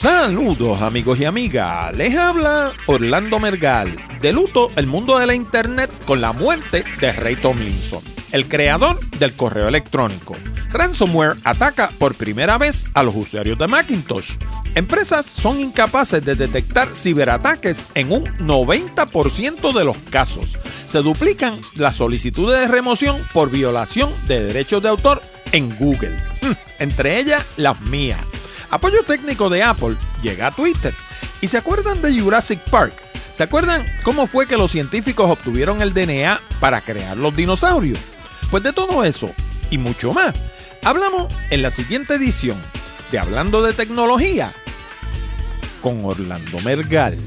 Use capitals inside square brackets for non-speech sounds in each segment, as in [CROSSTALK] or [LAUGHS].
Saludos amigos y amigas, les habla Orlando Mergal. De luto el mundo de la internet con la muerte de Ray Tomlinson, el creador del correo electrónico. Ransomware ataca por primera vez a los usuarios de Macintosh. Empresas son incapaces de detectar ciberataques en un 90% de los casos. Se duplican las solicitudes de remoción por violación de derechos de autor en Google, entre ellas las mías. Apoyo técnico de Apple llega a Twitter. ¿Y se acuerdan de Jurassic Park? ¿Se acuerdan cómo fue que los científicos obtuvieron el DNA para crear los dinosaurios? Pues de todo eso y mucho más, hablamos en la siguiente edición de Hablando de Tecnología con Orlando Mergal.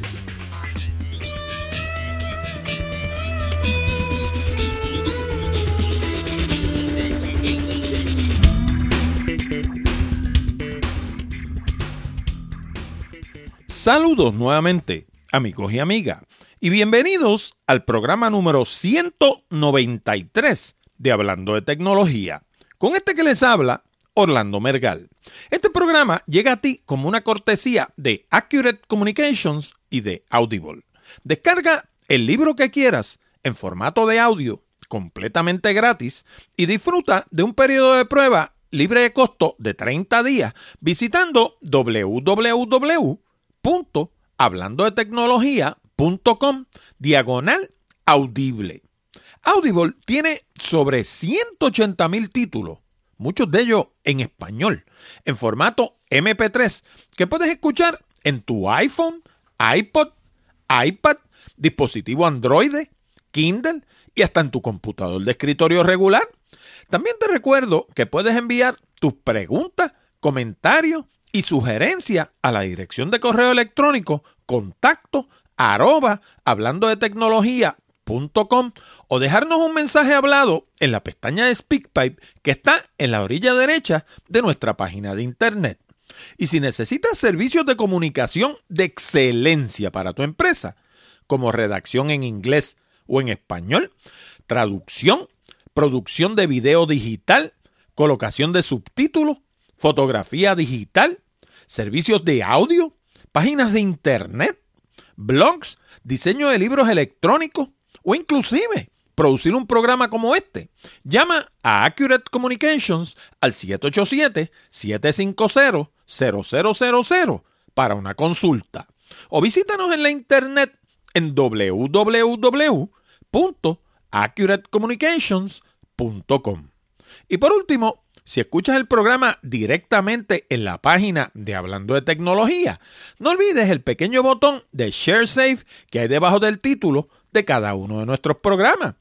Saludos nuevamente, amigos y amigas, y bienvenidos al programa número 193 de Hablando de Tecnología. Con este que les habla, Orlando Mergal. Este programa llega a ti como una cortesía de Accurate Communications y de Audible. Descarga el libro que quieras en formato de audio completamente gratis y disfruta de un periodo de prueba libre de costo de 30 días visitando www hablando de tecnología.com diagonal audible. Audible tiene sobre 180 mil títulos, muchos de ellos en español, en formato MP3, que puedes escuchar en tu iPhone, iPod, iPad, dispositivo Android, Kindle y hasta en tu computador de escritorio regular. También te recuerdo que puedes enviar tus preguntas, comentarios y sugerencia a la dirección de correo electrónico contacto arroba hablando de tecnología.com o dejarnos un mensaje hablado en la pestaña de SpeakPipe que está en la orilla derecha de nuestra página de internet. Y si necesitas servicios de comunicación de excelencia para tu empresa, como redacción en inglés o en español, traducción, producción de video digital, colocación de subtítulos, fotografía digital, servicios de audio, páginas de internet, blogs, diseño de libros electrónicos o inclusive producir un programa como este. Llama a Accurate Communications al 787-750-0000 para una consulta o visítanos en la internet en www.accuratecommunications.com. Y por último, si escuchas el programa directamente en la página de Hablando de Tecnología, no olvides el pequeño botón de Share Safe que hay debajo del título de cada uno de nuestros programas.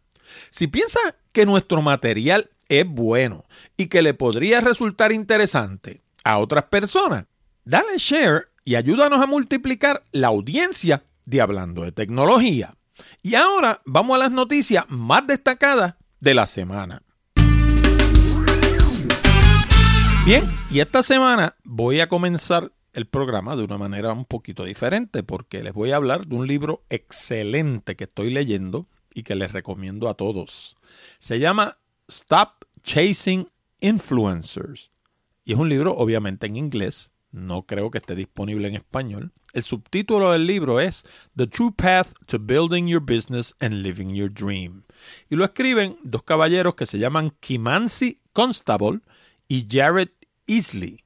Si piensas que nuestro material es bueno y que le podría resultar interesante a otras personas, dale share y ayúdanos a multiplicar la audiencia de Hablando de Tecnología. Y ahora vamos a las noticias más destacadas de la semana. Bien, y esta semana voy a comenzar el programa de una manera un poquito diferente porque les voy a hablar de un libro excelente que estoy leyendo y que les recomiendo a todos. Se llama Stop Chasing Influencers y es un libro obviamente en inglés, no creo que esté disponible en español. El subtítulo del libro es The True Path to Building Your Business and Living Your Dream. Y lo escriben dos caballeros que se llaman Kimansi Constable y Jared Easley.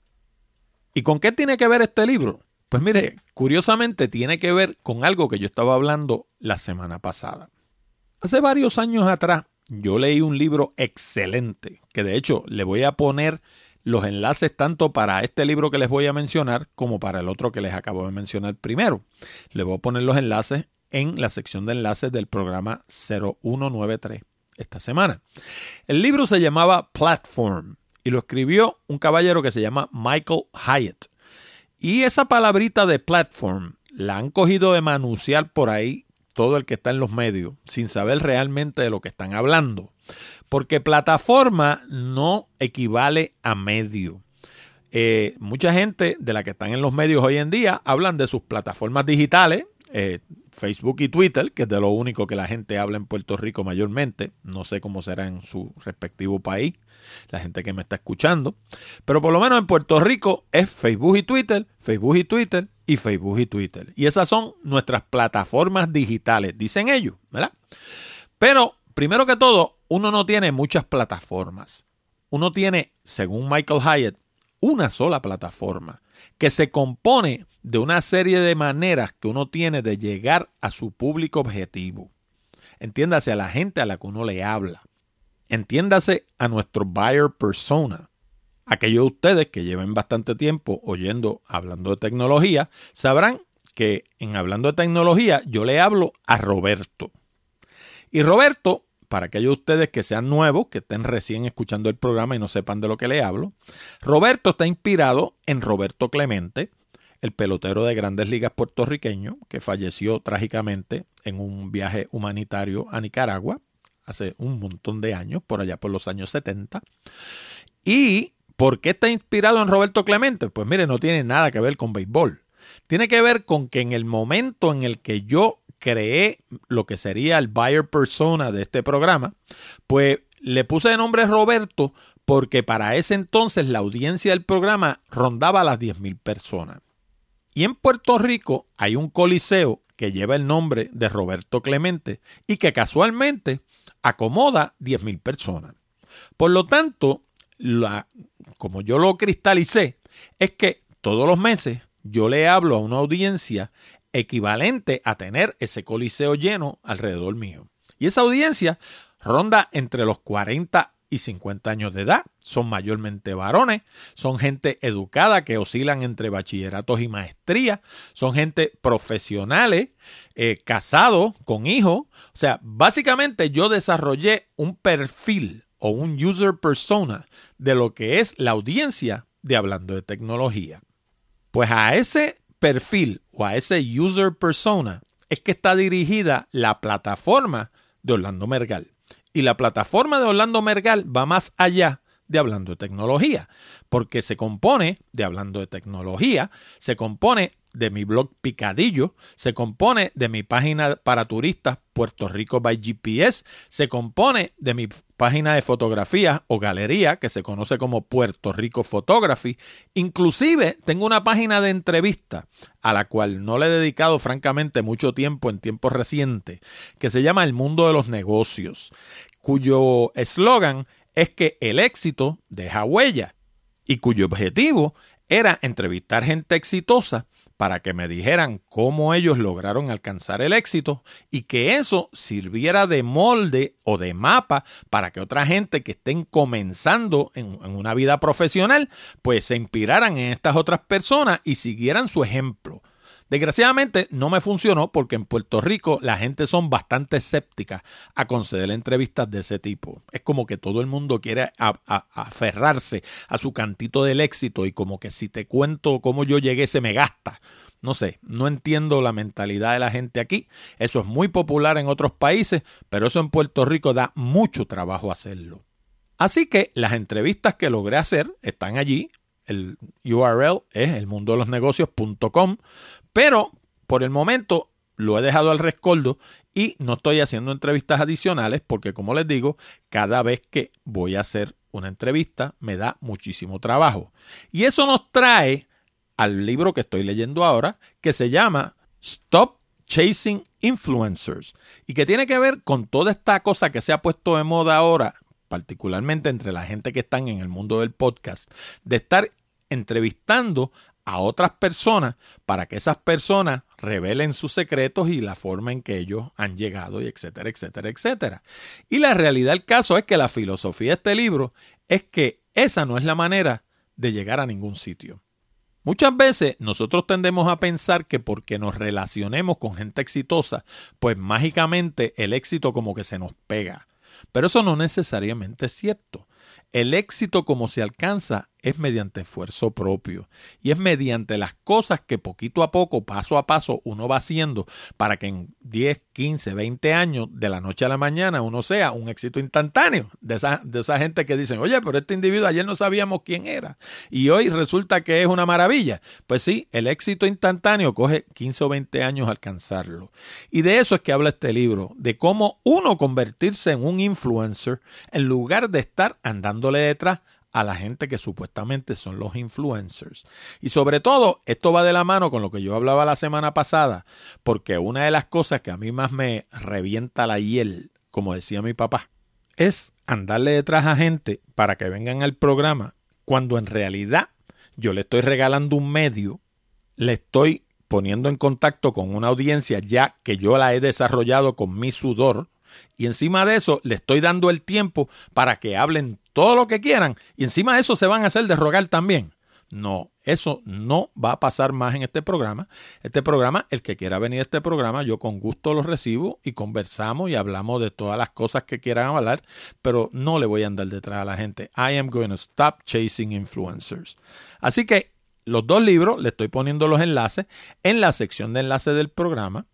¿Y con qué tiene que ver este libro? Pues mire, curiosamente tiene que ver con algo que yo estaba hablando la semana pasada. Hace varios años atrás yo leí un libro excelente, que de hecho le voy a poner los enlaces tanto para este libro que les voy a mencionar como para el otro que les acabo de mencionar primero. Le voy a poner los enlaces en la sección de enlaces del programa 0193 esta semana. El libro se llamaba Platform y lo escribió un caballero que se llama Michael Hyatt. Y esa palabrita de platform la han cogido de manunciar por ahí todo el que está en los medios, sin saber realmente de lo que están hablando. Porque plataforma no equivale a medio. Eh, mucha gente de la que están en los medios hoy en día hablan de sus plataformas digitales, eh, Facebook y Twitter, que es de lo único que la gente habla en Puerto Rico mayormente. No sé cómo será en su respectivo país, la gente que me está escuchando. Pero por lo menos en Puerto Rico es Facebook y Twitter, Facebook y Twitter y Facebook y Twitter. Y esas son nuestras plataformas digitales, dicen ellos, ¿verdad? Pero primero que todo, uno no tiene muchas plataformas. Uno tiene, según Michael Hyatt, una sola plataforma que se compone de una serie de maneras que uno tiene de llegar a su público objetivo. Entiéndase a la gente a la que uno le habla. Entiéndase a nuestro buyer persona. Aquellos de ustedes que lleven bastante tiempo oyendo, hablando de tecnología, sabrán que en hablando de tecnología yo le hablo a Roberto. Y Roberto para aquellos de ustedes que sean nuevos, que estén recién escuchando el programa y no sepan de lo que le hablo, Roberto está inspirado en Roberto Clemente, el pelotero de grandes ligas puertorriqueño, que falleció trágicamente en un viaje humanitario a Nicaragua hace un montón de años, por allá por los años 70. ¿Y por qué está inspirado en Roberto Clemente? Pues mire, no tiene nada que ver con béisbol. Tiene que ver con que en el momento en el que yo creé lo que sería el buyer persona de este programa, pues le puse de nombre Roberto porque para ese entonces la audiencia del programa rondaba las 10.000 personas. Y en Puerto Rico hay un coliseo que lleva el nombre de Roberto Clemente y que casualmente acomoda 10.000 personas. Por lo tanto, la, como yo lo cristalicé, es que todos los meses yo le hablo a una audiencia equivalente a tener ese coliseo lleno alrededor mío. Y esa audiencia ronda entre los 40 y 50 años de edad, son mayormente varones, son gente educada que oscilan entre bachilleratos y maestría, son gente profesionales, eh, casados, con hijos. O sea, básicamente yo desarrollé un perfil o un user persona de lo que es la audiencia de Hablando de Tecnología. Pues a ese perfil o a ese user persona es que está dirigida la plataforma de Orlando Mergal. Y la plataforma de Orlando Mergal va más allá de hablando de tecnología, porque se compone de hablando de tecnología, se compone de mi blog Picadillo, se compone de mi página para turistas Puerto Rico by GPS, se compone de mi página de fotografía o galería que se conoce como Puerto Rico Photography, inclusive tengo una página de entrevista a la cual no le he dedicado francamente mucho tiempo en tiempos recientes, que se llama El Mundo de los Negocios, cuyo eslogan es que el éxito deja huella y cuyo objetivo era entrevistar gente exitosa para que me dijeran cómo ellos lograron alcanzar el éxito y que eso sirviera de molde o de mapa para que otra gente que estén comenzando en, una vida profesional pues se inspiraran en estas otras personas y siguieran su ejemplo. Desgraciadamente no me funcionó porque en Puerto Rico la gente son bastante escéptica a conceder entrevistas de ese tipo. Es como que todo el mundo quiere aferrarse a su cantito del éxito y como que si te cuento cómo yo llegué se me gasta. No sé, no entiendo la mentalidad de la gente aquí. Eso es muy popular en otros países, pero eso en Puerto Rico da mucho trabajo hacerlo. Así que las entrevistas que logré hacer están allí. El URL es elmundodelosnegocios.com. Pero por el momento lo he dejado al rescoldo y no estoy haciendo entrevistas adicionales porque, como les digo, cada vez que voy a hacer una entrevista me da muchísimo trabajo. Y eso nos trae al libro que estoy leyendo ahora, que se llama Stop Chasing Influencers y que tiene que ver con toda esta cosa que se ha puesto de moda ahora, particularmente entre la gente que están en el mundo del podcast, de estar entrevistando a otras personas para que esas personas revelen sus secretos y la forma en que ellos han llegado y etcétera, etcétera, etcétera. Y la realidad del caso es que la filosofía de este libro es que esa no es la manera de llegar a ningún sitio. Muchas veces nosotros tendemos a pensar que porque nos relacionemos con gente exitosa, pues mágicamente el éxito como que se nos pega. Pero eso no necesariamente es cierto. El éxito como se alcanza es mediante esfuerzo propio y es mediante las cosas que poquito a poco, paso a paso, uno va haciendo para que en 10, 15, 20 años, de la noche a la mañana, uno sea un éxito instantáneo de esa, de esa gente que dicen, oye, pero este individuo ayer no sabíamos quién era y hoy resulta que es una maravilla. Pues sí, el éxito instantáneo coge 15 o 20 años alcanzarlo. Y de eso es que habla este libro, de cómo uno convertirse en un influencer en lugar de estar andándole detrás a la gente que supuestamente son los influencers. Y sobre todo, esto va de la mano con lo que yo hablaba la semana pasada, porque una de las cosas que a mí más me revienta la hiel, como decía mi papá, es andarle detrás a gente para que vengan al programa, cuando en realidad yo le estoy regalando un medio, le estoy poniendo en contacto con una audiencia ya que yo la he desarrollado con mi sudor, y encima de eso le estoy dando el tiempo para que hablen todo lo que quieran y encima de eso se van a hacer de rogar también. No, eso no va a pasar más en este programa. Este programa, el que quiera venir a este programa, yo con gusto lo recibo y conversamos y hablamos de todas las cosas que quieran hablar, pero no le voy a andar detrás a la gente. I am going to stop chasing influencers. Así que los dos libros, le estoy poniendo los enlaces en la sección de enlaces del programa.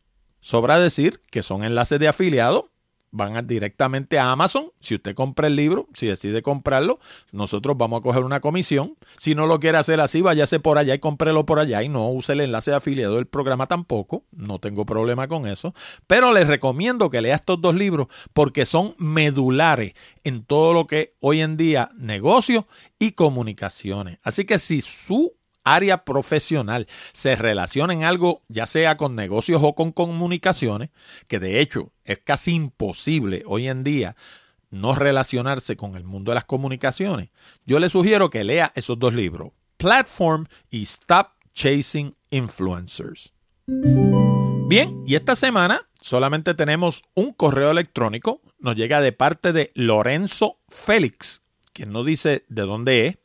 Sobra decir que son enlaces de afiliado van directamente a Amazon. Si usted compra el libro, si decide comprarlo, nosotros vamos a coger una comisión. Si no lo quiere hacer así, váyase por allá y cómprelo por allá y no use el enlace de afiliado del programa tampoco. No tengo problema con eso. Pero les recomiendo que lea estos dos libros porque son medulares en todo lo que hoy en día negocio y comunicaciones. Así que si su área profesional se relaciona en algo, ya sea con negocios o con comunicaciones, que de hecho es casi imposible hoy en día no relacionarse con el mundo de las comunicaciones, yo le sugiero que lea esos dos libros, Platform y Stop Chasing Influencers. Bien, y esta semana solamente tenemos un correo electrónico, nos llega de parte de Lorenzo Félix, quien no dice de dónde es,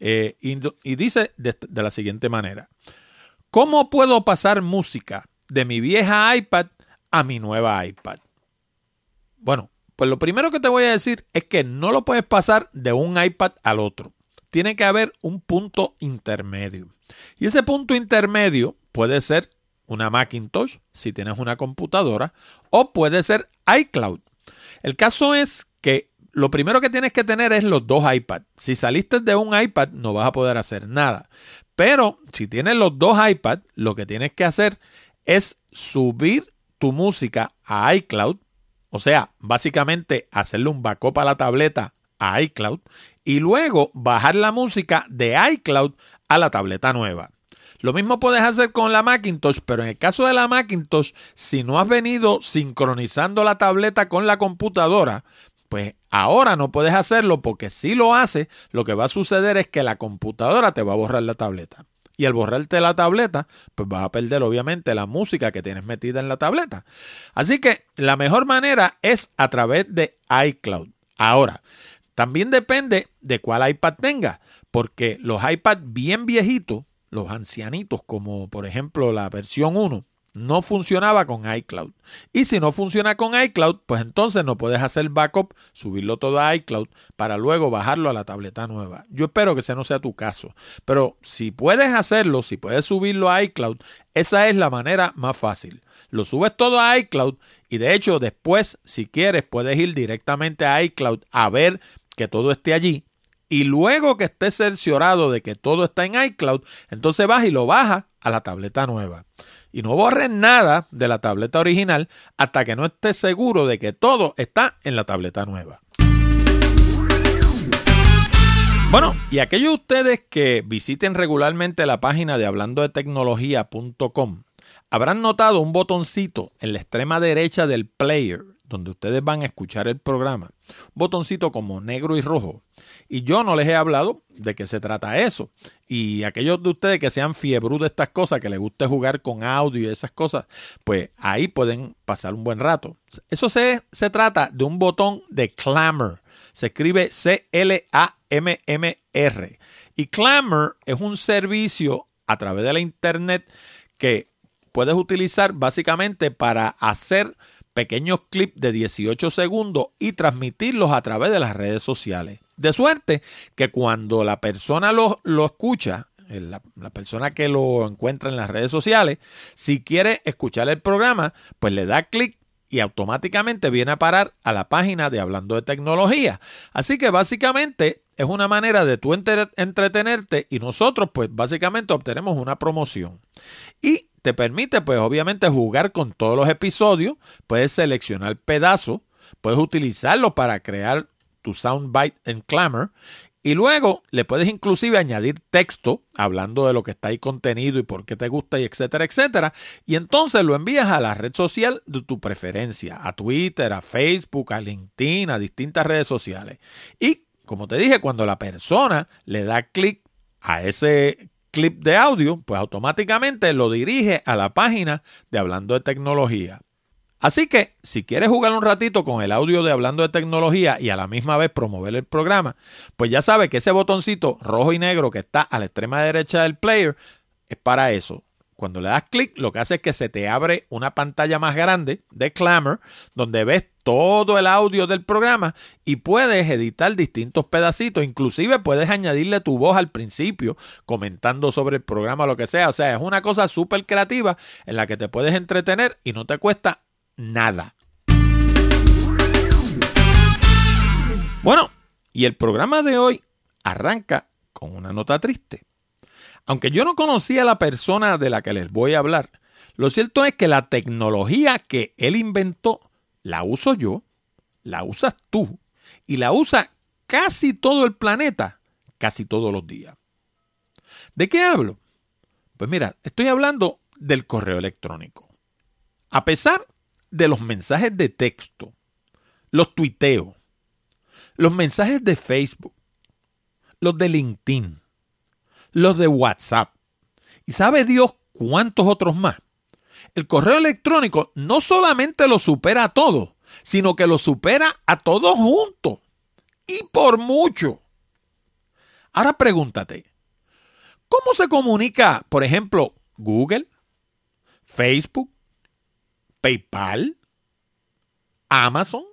eh, y, dice de, de la siguiente manera, ¿cómo puedo pasar música de mi vieja iPad a mi nueva iPad? Bueno, pues lo primero que te voy a decir es que no lo puedes pasar de un iPad al otro. Tiene que haber un punto intermedio. Y ese punto intermedio puede ser una Macintosh, si tienes una computadora, o puede ser iCloud. El caso es que lo primero que tienes que tener es los dos iPads. Si saliste de un iPad no vas a poder hacer nada. Pero si tienes los dos iPads, lo que tienes que hacer es subir tu música a iCloud. O sea, básicamente hacerle un backup a la tableta a iCloud y luego bajar la música de iCloud a la tableta nueva. Lo mismo puedes hacer con la Macintosh, pero en el caso de la Macintosh, si no has venido sincronizando la tableta con la computadora, pues ahora no puedes hacerlo porque si lo haces, lo que va a suceder es que la computadora te va a borrar la tableta. Y al borrarte la tableta, pues vas a perder obviamente la música que tienes metida en la tableta. Así que la mejor manera es a través de iCloud. Ahora, también depende de cuál iPad tengas, porque los iPads bien viejitos, los ancianitos, como por ejemplo la versión 1, no funcionaba con iCloud. Y si no funciona con iCloud, pues entonces no puedes hacer backup, subirlo todo a iCloud para luego bajarlo a la tableta nueva. Yo espero que ese no sea tu caso. Pero si puedes hacerlo, si puedes subirlo a iCloud, esa es la manera más fácil. Lo subes todo a iCloud y de hecho después, si quieres, puedes ir directamente a iCloud a ver que todo esté allí. Y luego que estés cerciorado de que todo está en iCloud, entonces vas y lo bajas a la tableta nueva y no borres nada de la tableta original hasta que no estés seguro de que todo está en la tableta nueva. Bueno, y aquellos de ustedes que visiten regularmente la página de hablando de tecnología.com habrán notado un botoncito en la extrema derecha del player donde ustedes van a escuchar el programa. Botoncito como negro y rojo. Y yo no les he hablado de qué se trata eso. Y aquellos de ustedes que sean fiebru de estas cosas, que les guste jugar con audio y esas cosas, pues ahí pueden pasar un buen rato. Eso se, se trata de un botón de Clamor. Se escribe C-L-A-M-M-R. Y Clamor es un servicio a través de la internet que puedes utilizar básicamente para hacer pequeños clips de 18 segundos y transmitirlos a través de las redes sociales. De suerte que cuando la persona lo, lo escucha, la, la, persona que lo encuentra en las redes sociales, si quiere escuchar el programa, pues le da clic y automáticamente viene a parar a la página de Hablando de Tecnología. Así que básicamente es una manera de tú entretenerte y nosotros pues básicamente obtenemos una promoción. Y te permite pues obviamente jugar con todos los episodios, puedes seleccionar pedazos, puedes utilizarlo para crear tu soundbite en Clamor y luego le puedes inclusive añadir texto hablando de lo que está ahí contenido y por qué te gusta y etcétera, etcétera. Y entonces lo envías a la red social de tu preferencia, a Twitter, a Facebook, a LinkedIn, a distintas redes sociales. Y como te dije, cuando la persona le da clic a ese clip de audio, pues automáticamente lo dirige a la página de Hablando de Tecnología. Así que, si quieres jugar un ratito con el audio de Hablando de Tecnología y a la misma vez promover el programa, pues ya sabes que ese botoncito rojo y negro que está a la extrema derecha del player es para eso. Cuando le das clic, lo que hace es que se te abre una pantalla más grande de Clamor, donde ves todo el audio del programa y puedes editar distintos pedacitos. Inclusive puedes añadirle tu voz al principio, comentando sobre el programa, lo que sea. O sea, es una cosa súper creativa en la que te puedes entretener y no te cuesta nada. Bueno, y el programa de hoy arranca con una nota triste. Aunque yo no conocía a la persona de la que les voy a hablar, lo cierto es que la tecnología que él inventó la uso yo, la usas tú y la usa casi todo el planeta, casi todos los días. ¿De qué hablo? Pues mira, estoy hablando del correo electrónico. A pesar de los mensajes de texto, los tuiteos, los mensajes de Facebook, los de LinkedIn, los de WhatsApp. ¿Y sabe Dios cuántos otros más? El correo electrónico no solamente lo supera a todos, sino que lo supera a todos juntos. Y por mucho. Ahora pregúntate, ¿cómo se comunica, por ejemplo, Google, Facebook, PayPal, Amazon,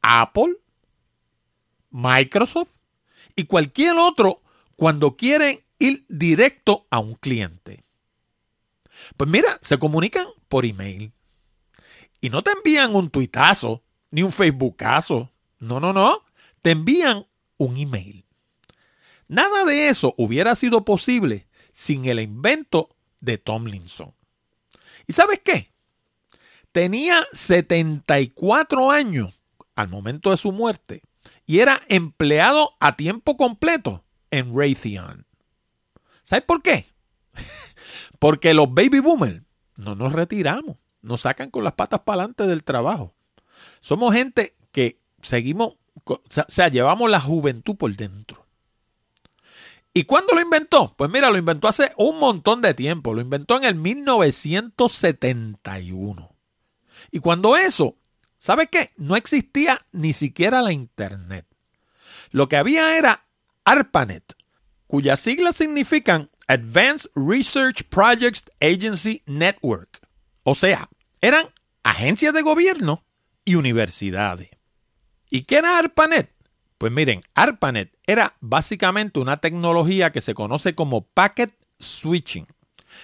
Apple, Microsoft y cualquier otro cuando quieren ir directo a un cliente. Pues mira, se comunican por email. Y no te envían un tuitazo ni un Facebookazo. No, no, no. Te envían un email. Nada de eso hubiera sido posible sin el invento de Tomlinson. ¿Y sabes qué? Tenía 74 años al momento de su muerte y era empleado a tiempo completo en Raytheon. ¿Sabes por qué? Porque los baby boomers no nos retiramos, nos sacan con las patas para adelante del trabajo. Somos gente que seguimos, o sea, llevamos la juventud por dentro. ¿Y cuándo lo inventó? Pues mira, lo inventó hace un montón de tiempo. Lo inventó en el 1971. Y cuando eso, ¿sabe qué? No existía ni siquiera la Internet. Lo que había era ARPANET, cuyas siglas significan Advanced Research Projects Agency Network. O sea, eran agencias de gobierno y universidades. ¿Y qué era ARPANET? Pues miren, ARPANET era básicamente una tecnología que se conoce como Packet Switching.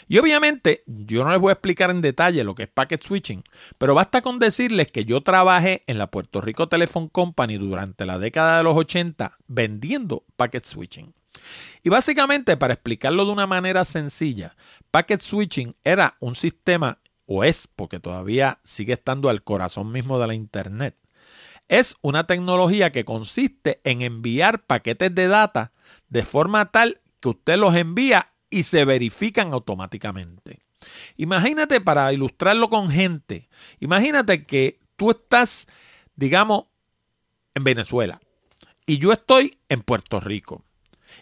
Y obviamente yo no les voy a explicar en detalle lo que es packet switching, pero basta con decirles que yo trabajé en la Puerto Rico Telephone Company durante la década de los 80 vendiendo packet switching. Y básicamente, para explicarlo de una manera sencilla, packet switching era un sistema, o es, porque todavía sigue estando al corazón mismo de la Internet. Es una tecnología que consiste en enviar paquetes de data de forma tal que usted los envía y se verifican automáticamente. Imagínate para ilustrarlo con gente, imagínate que tú estás, digamos, en Venezuela y yo estoy en Puerto Rico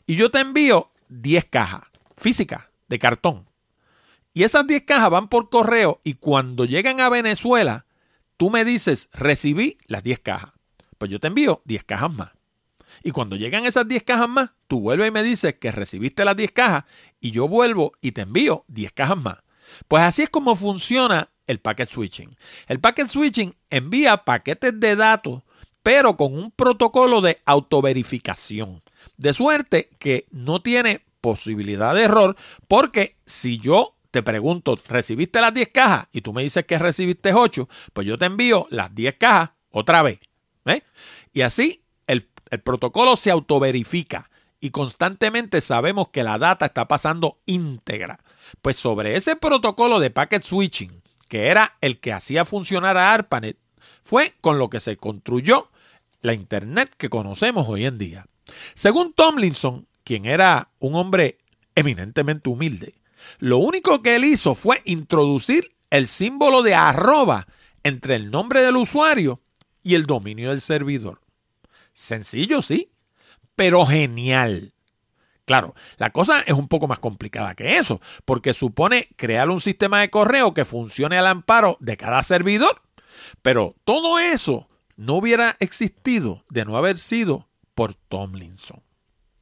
y yo te envío 10 cajas físicas de cartón. Y esas 10 cajas van por correo y cuando llegan a Venezuela, tú me dices, recibí las 10 cajas. Pues yo te envío 10 cajas más. Y cuando llegan esas 10 cajas más, tú vuelves y me dices que recibiste las 10 cajas y yo vuelvo y te envío 10 cajas más. Pues así es como funciona el packet switching. El packet switching envía paquetes de datos, pero con un protocolo de autoverificación. De suerte que no tiene posibilidad de error, porque si yo te pregunto, ¿recibiste las 10 cajas? Y tú me dices que recibiste 8, pues yo te envío las 10 cajas otra vez. ¿eh? Y así el, el protocolo se autoverifica y constantemente sabemos que la data está pasando íntegra. Pues sobre ese protocolo de packet switching, que era el que hacía funcionar a ARPANET, fue con lo que se construyó la Internet que conocemos hoy en día. Según Tomlinson, quien era un hombre eminentemente humilde, lo único que él hizo fue introducir el símbolo de arroba entre el nombre del usuario y el dominio del servidor. Sencillo, sí, pero genial. Claro, la cosa es un poco más complicada que eso, porque supone crear un sistema de correo que funcione al amparo de cada servidor. Pero todo eso no hubiera existido de no haber sido por Tomlinson.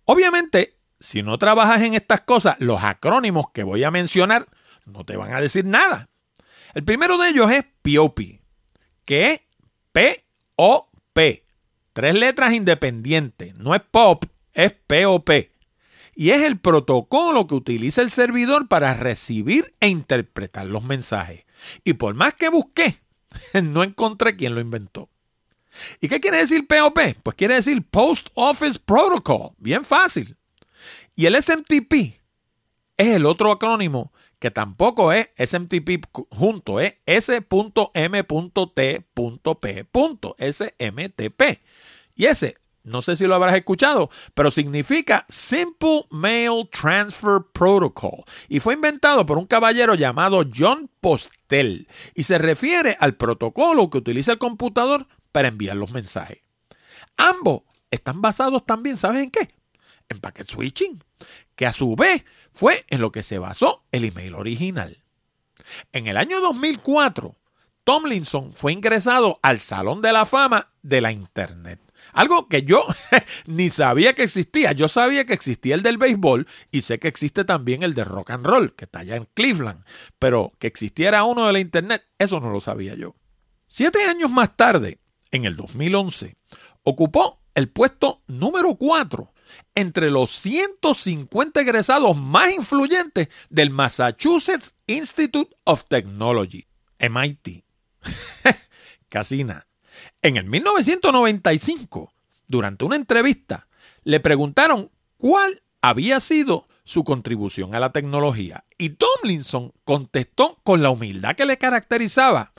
Obviamente, si no trabajas en estas cosas, los acrónimos que voy a mencionar no te van a decir nada. El primero de ellos es POP, que es P-O-P. Tres letras independientes. No es POP, es POP. Y es el protocolo que utiliza el servidor para recibir e interpretar los mensajes. Y por más que busqué, [LAUGHS] no encontré quién lo inventó. ¿Y qué quiere decir POP? Pues quiere decir Post Office Protocol. Bien fácil. Y el SMTP es el otro acrónimo que tampoco es SMTP junto, es S.M.T.P. SMTP. Y ese, no sé si lo habrás escuchado, pero significa Simple Mail Transfer Protocol. Y fue inventado por un caballero llamado John Postel. Y se refiere al protocolo que utiliza el computador para enviar los mensajes. Ambos están basados también, ¿sabes en qué? en packet switching, que a su vez fue en lo que se basó el email original. En el año 2004, Tomlinson fue ingresado al Salón de la Fama de la Internet. Algo que yo [LAUGHS] ni sabía que existía. Yo sabía que existía el del béisbol y sé que existe también el de rock and roll, que está allá en Cleveland. Pero que existiera uno de la Internet, eso no lo sabía yo. Siete años más tarde, en el 2011, ocupó el puesto número 4 entre los 150 egresados más influyentes del Massachusetts Institute of Technology, MIT. [LAUGHS] Casina. En el 1995, durante una entrevista, le preguntaron cuál había sido su contribución a la tecnología. Y Tomlinson contestó con la humildad que le caracterizaba.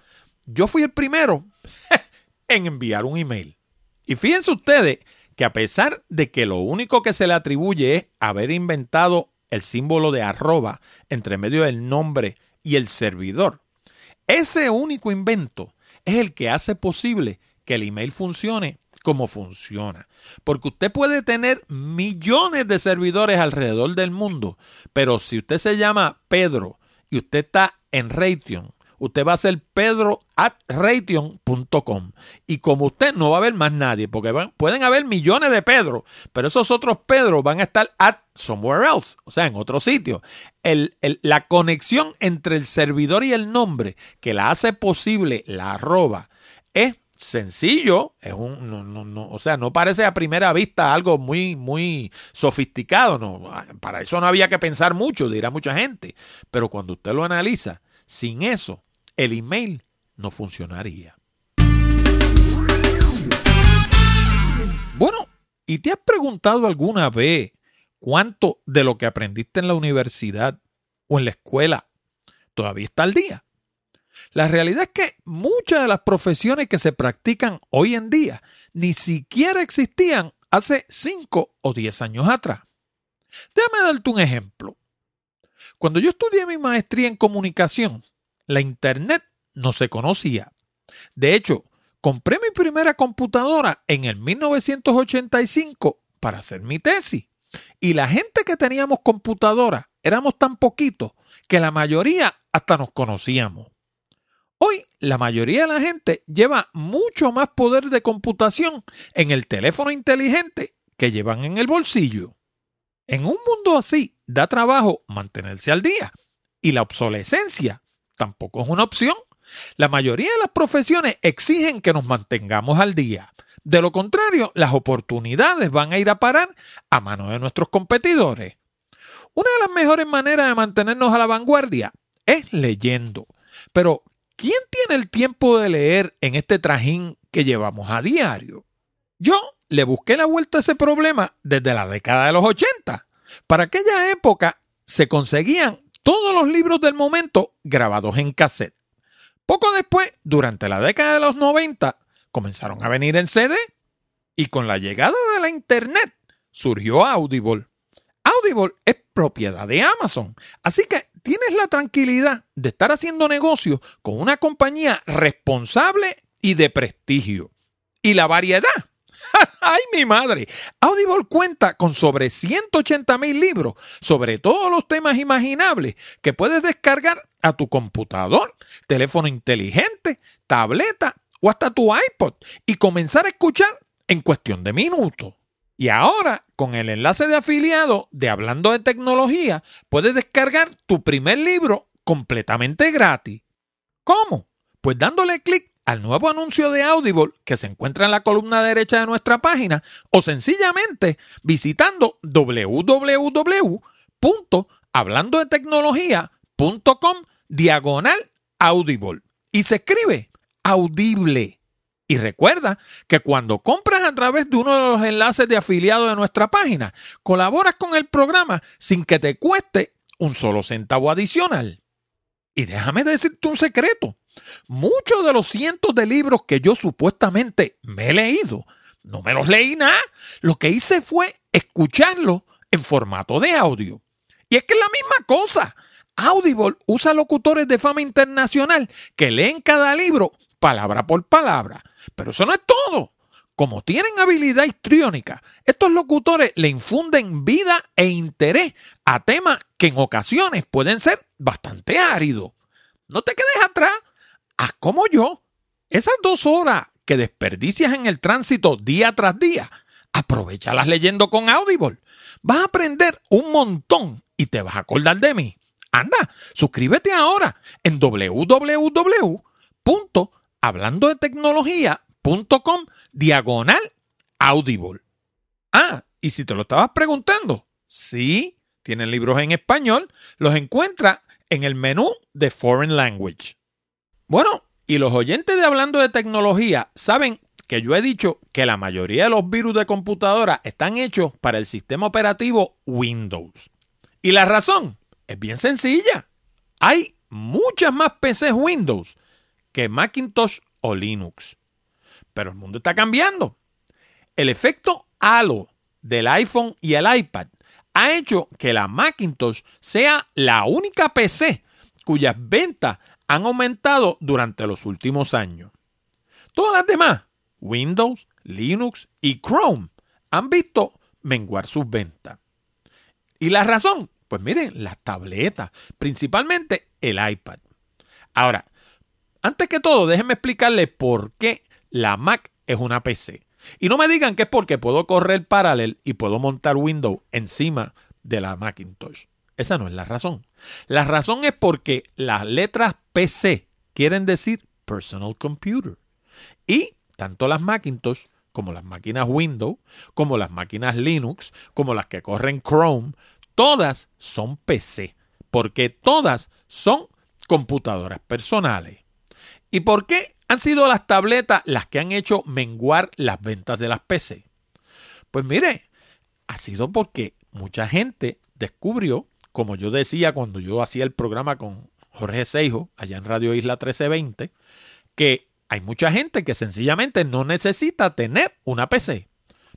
Yo fui el primero [LAUGHS] en enviar un email. Y fíjense ustedes que a pesar de que lo único que se le atribuye es haber inventado el símbolo de arroba entre medio del nombre y el servidor, ese único invento es el que hace posible que el email funcione como funciona. Porque usted puede tener millones de servidores alrededor del mundo, pero si usted se llama Pedro y usted está en Raytheon usted va a ser pedro at. Y como usted no va a haber más nadie, porque pueden haber millones de Pedro, pero esos otros Pedro van a estar at somewhere else, o sea, en otro sitio. la conexión entre el servidor y el nombre que la hace posible la arroba es sencillo, es un, no, no, o sea, no parece a primera vista algo muy, muy sofisticado, no, para eso no había que pensar mucho, dirá mucha gente, pero cuando usted lo analiza, sin eso, el email no funcionaría. Bueno, ¿y te has preguntado alguna vez cuánto de lo que aprendiste en la universidad o en la escuela todavía está al día? La realidad es que muchas de las profesiones que se practican hoy en día ni siquiera existían hace 5 o 10 años atrás. Déjame darte un ejemplo. Cuando yo estudié mi maestría en comunicación, la Internet no se conocía. De hecho, compré mi primera computadora en el 1985 para hacer mi tesis. Y la gente que teníamos computadora éramos tan poquitos que la mayoría hasta nos conocíamos. Hoy la mayoría de la gente lleva mucho más poder de computación en el teléfono inteligente que llevan en el bolsillo. En un mundo así da trabajo mantenerse al día y la obsolescencia tampoco es una opción. La mayoría de las profesiones exigen que nos mantengamos al día. De lo contrario, las oportunidades van a ir a parar a manos de nuestros competidores. Una de las mejores maneras de mantenernos a la vanguardia es leyendo. Pero, ¿quién tiene el tiempo de leer en este trajín que llevamos a diario? Yo le busqué la vuelta a ese problema desde la década de los 80. Para aquella época se conseguían todos los libros del momento grabados en cassette. Poco después, durante la década de los 90, comenzaron a venir en CD y con la llegada de la Internet surgió Audible. Audible es propiedad de Amazon, así que tienes la tranquilidad de estar haciendo negocio con una compañía responsable y de prestigio. Y la variedad [LAUGHS] ¡Ay, mi madre! Audible cuenta con sobre 180 mil libros sobre todos los temas imaginables que puedes descargar a tu computador, teléfono inteligente, tableta o hasta tu iPod y comenzar a escuchar en cuestión de minutos. Y ahora, con el enlace de afiliado de Hablando de Tecnología, puedes descargar tu primer libro completamente gratis. ¿Cómo? Pues dándole clic al nuevo anuncio de Audible que se encuentra en la columna derecha de nuestra página o sencillamente visitando www.hablandodetecnología.com diagonal Audible y se escribe audible. Y recuerda que cuando compras a través de uno de los enlaces de afiliado de nuestra página, colaboras con el programa sin que te cueste un solo centavo adicional. Y déjame decirte un secreto. Muchos de los cientos de libros que yo supuestamente me he leído, no me los leí nada. Lo que hice fue escucharlos en formato de audio. Y es que es la misma cosa. Audible usa locutores de fama internacional que leen cada libro palabra por palabra. Pero eso no es todo. Como tienen habilidad histriónica, estos locutores le infunden vida e interés a temas que en ocasiones pueden ser bastante áridos. No te quedes atrás haz como yo. Esas dos horas que desperdicias en el tránsito día tras día, aprovechalas leyendo con Audible. Vas a aprender un montón y te vas a acordar de mí. Anda, suscríbete ahora en www.hablandodetecnología.com diagonal Audible. Ah, y si te lo estabas preguntando, sí, tienen libros en español, los encuentras en el menú de Foreign Language. Bueno, y los oyentes de Hablando de Tecnología saben que yo he dicho que la mayoría de los virus de computadora están hechos para el sistema operativo Windows. Y la razón es bien sencilla. Hay muchas más PCs Windows que Macintosh o Linux. Pero el mundo está cambiando. El efecto halo del iPhone y el iPad ha hecho que la Macintosh sea la única PC cuyas ventas han aumentado durante los últimos años. Todas las demás, Windows, Linux y Chrome, han visto menguar sus ventas. ¿Y la razón? Pues miren, las tabletas, principalmente el iPad. Ahora, antes que todo, déjenme explicarles por qué la Mac es una PC. Y no me digan que es porque puedo correr Parallel y puedo montar Windows encima de la Macintosh. Esa no es la razón. La razón es porque las letras PC quieren decir Personal Computer. Y tanto las Macintosh como las máquinas Windows, como las máquinas Linux, como las que corren Chrome, todas son PC, porque todas son computadoras personales. ¿Y por qué han sido las tabletas las que han hecho menguar las ventas de las PC? Pues mire, ha sido porque mucha gente descubrió como yo decía cuando yo hacía el programa con Jorge Seijo, allá en Radio Isla 1320, que hay mucha gente que sencillamente no necesita tener una PC.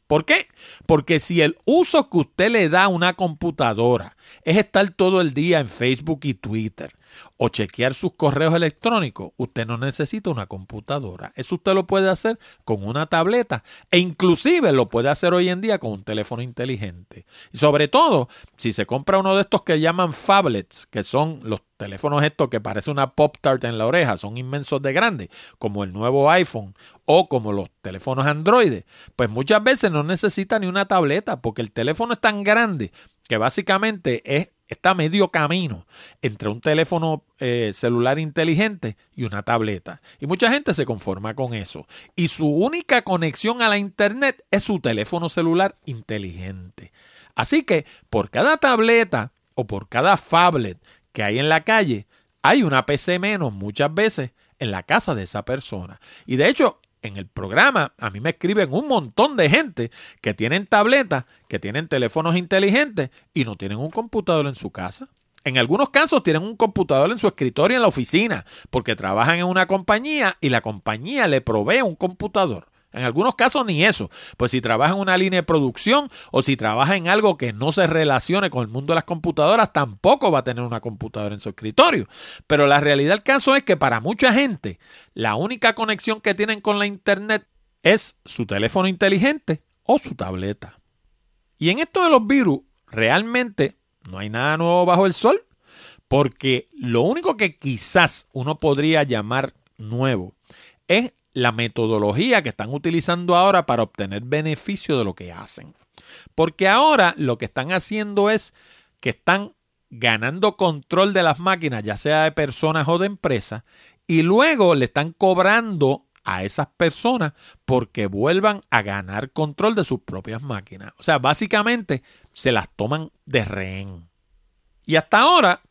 ¿Por qué? Porque si el uso que usted le da a una computadora es estar todo el día en Facebook y Twitter, o chequear sus correos electrónicos, usted no necesita una computadora. Eso usted lo puede hacer con una tableta e inclusive lo puede hacer hoy en día con un teléfono inteligente. Y sobre todo, si se compra uno de estos que llaman phablets, que son los teléfonos estos que parece una Pop Tart en la oreja, son inmensos de grande, como el nuevo iPhone o como los teléfonos Android, pues muchas veces no necesita ni una tableta porque el teléfono es tan grande que básicamente es está medio camino entre un teléfono eh, celular inteligente y una tableta. Y mucha gente se conforma con eso. Y su única conexión a la Internet es su teléfono celular inteligente. Así que por cada tableta o por cada phablet que hay en la calle, hay una PC menos muchas veces en la casa de esa persona. Y de hecho, en el programa a mí me escriben un montón de gente que tienen tabletas, que tienen teléfonos inteligentes y no tienen un computador en su casa. En algunos casos tienen un computador en su escritorio en la oficina porque trabajan en una compañía y la compañía le provee un computador. En algunos casos ni eso. Pues si trabaja en una línea de producción o si trabaja en algo que no se relacione con el mundo de las computadoras, tampoco va a tener una computadora en su escritorio. Pero la realidad del caso es que para mucha gente, la única conexión que tienen con la Internet es su teléfono inteligente o su tableta. Y en esto de los virus, realmente no hay nada nuevo bajo el sol. Porque lo único que quizás uno podría llamar nuevo es la metodología que están utilizando ahora para obtener beneficio de lo que hacen. Porque ahora lo que están haciendo es que están ganando control de las máquinas, ya sea de personas o de empresas, y luego le están cobrando a esas personas porque vuelvan a ganar control de sus propias máquinas. O sea, básicamente se las toman de rehén. Y hasta ahora,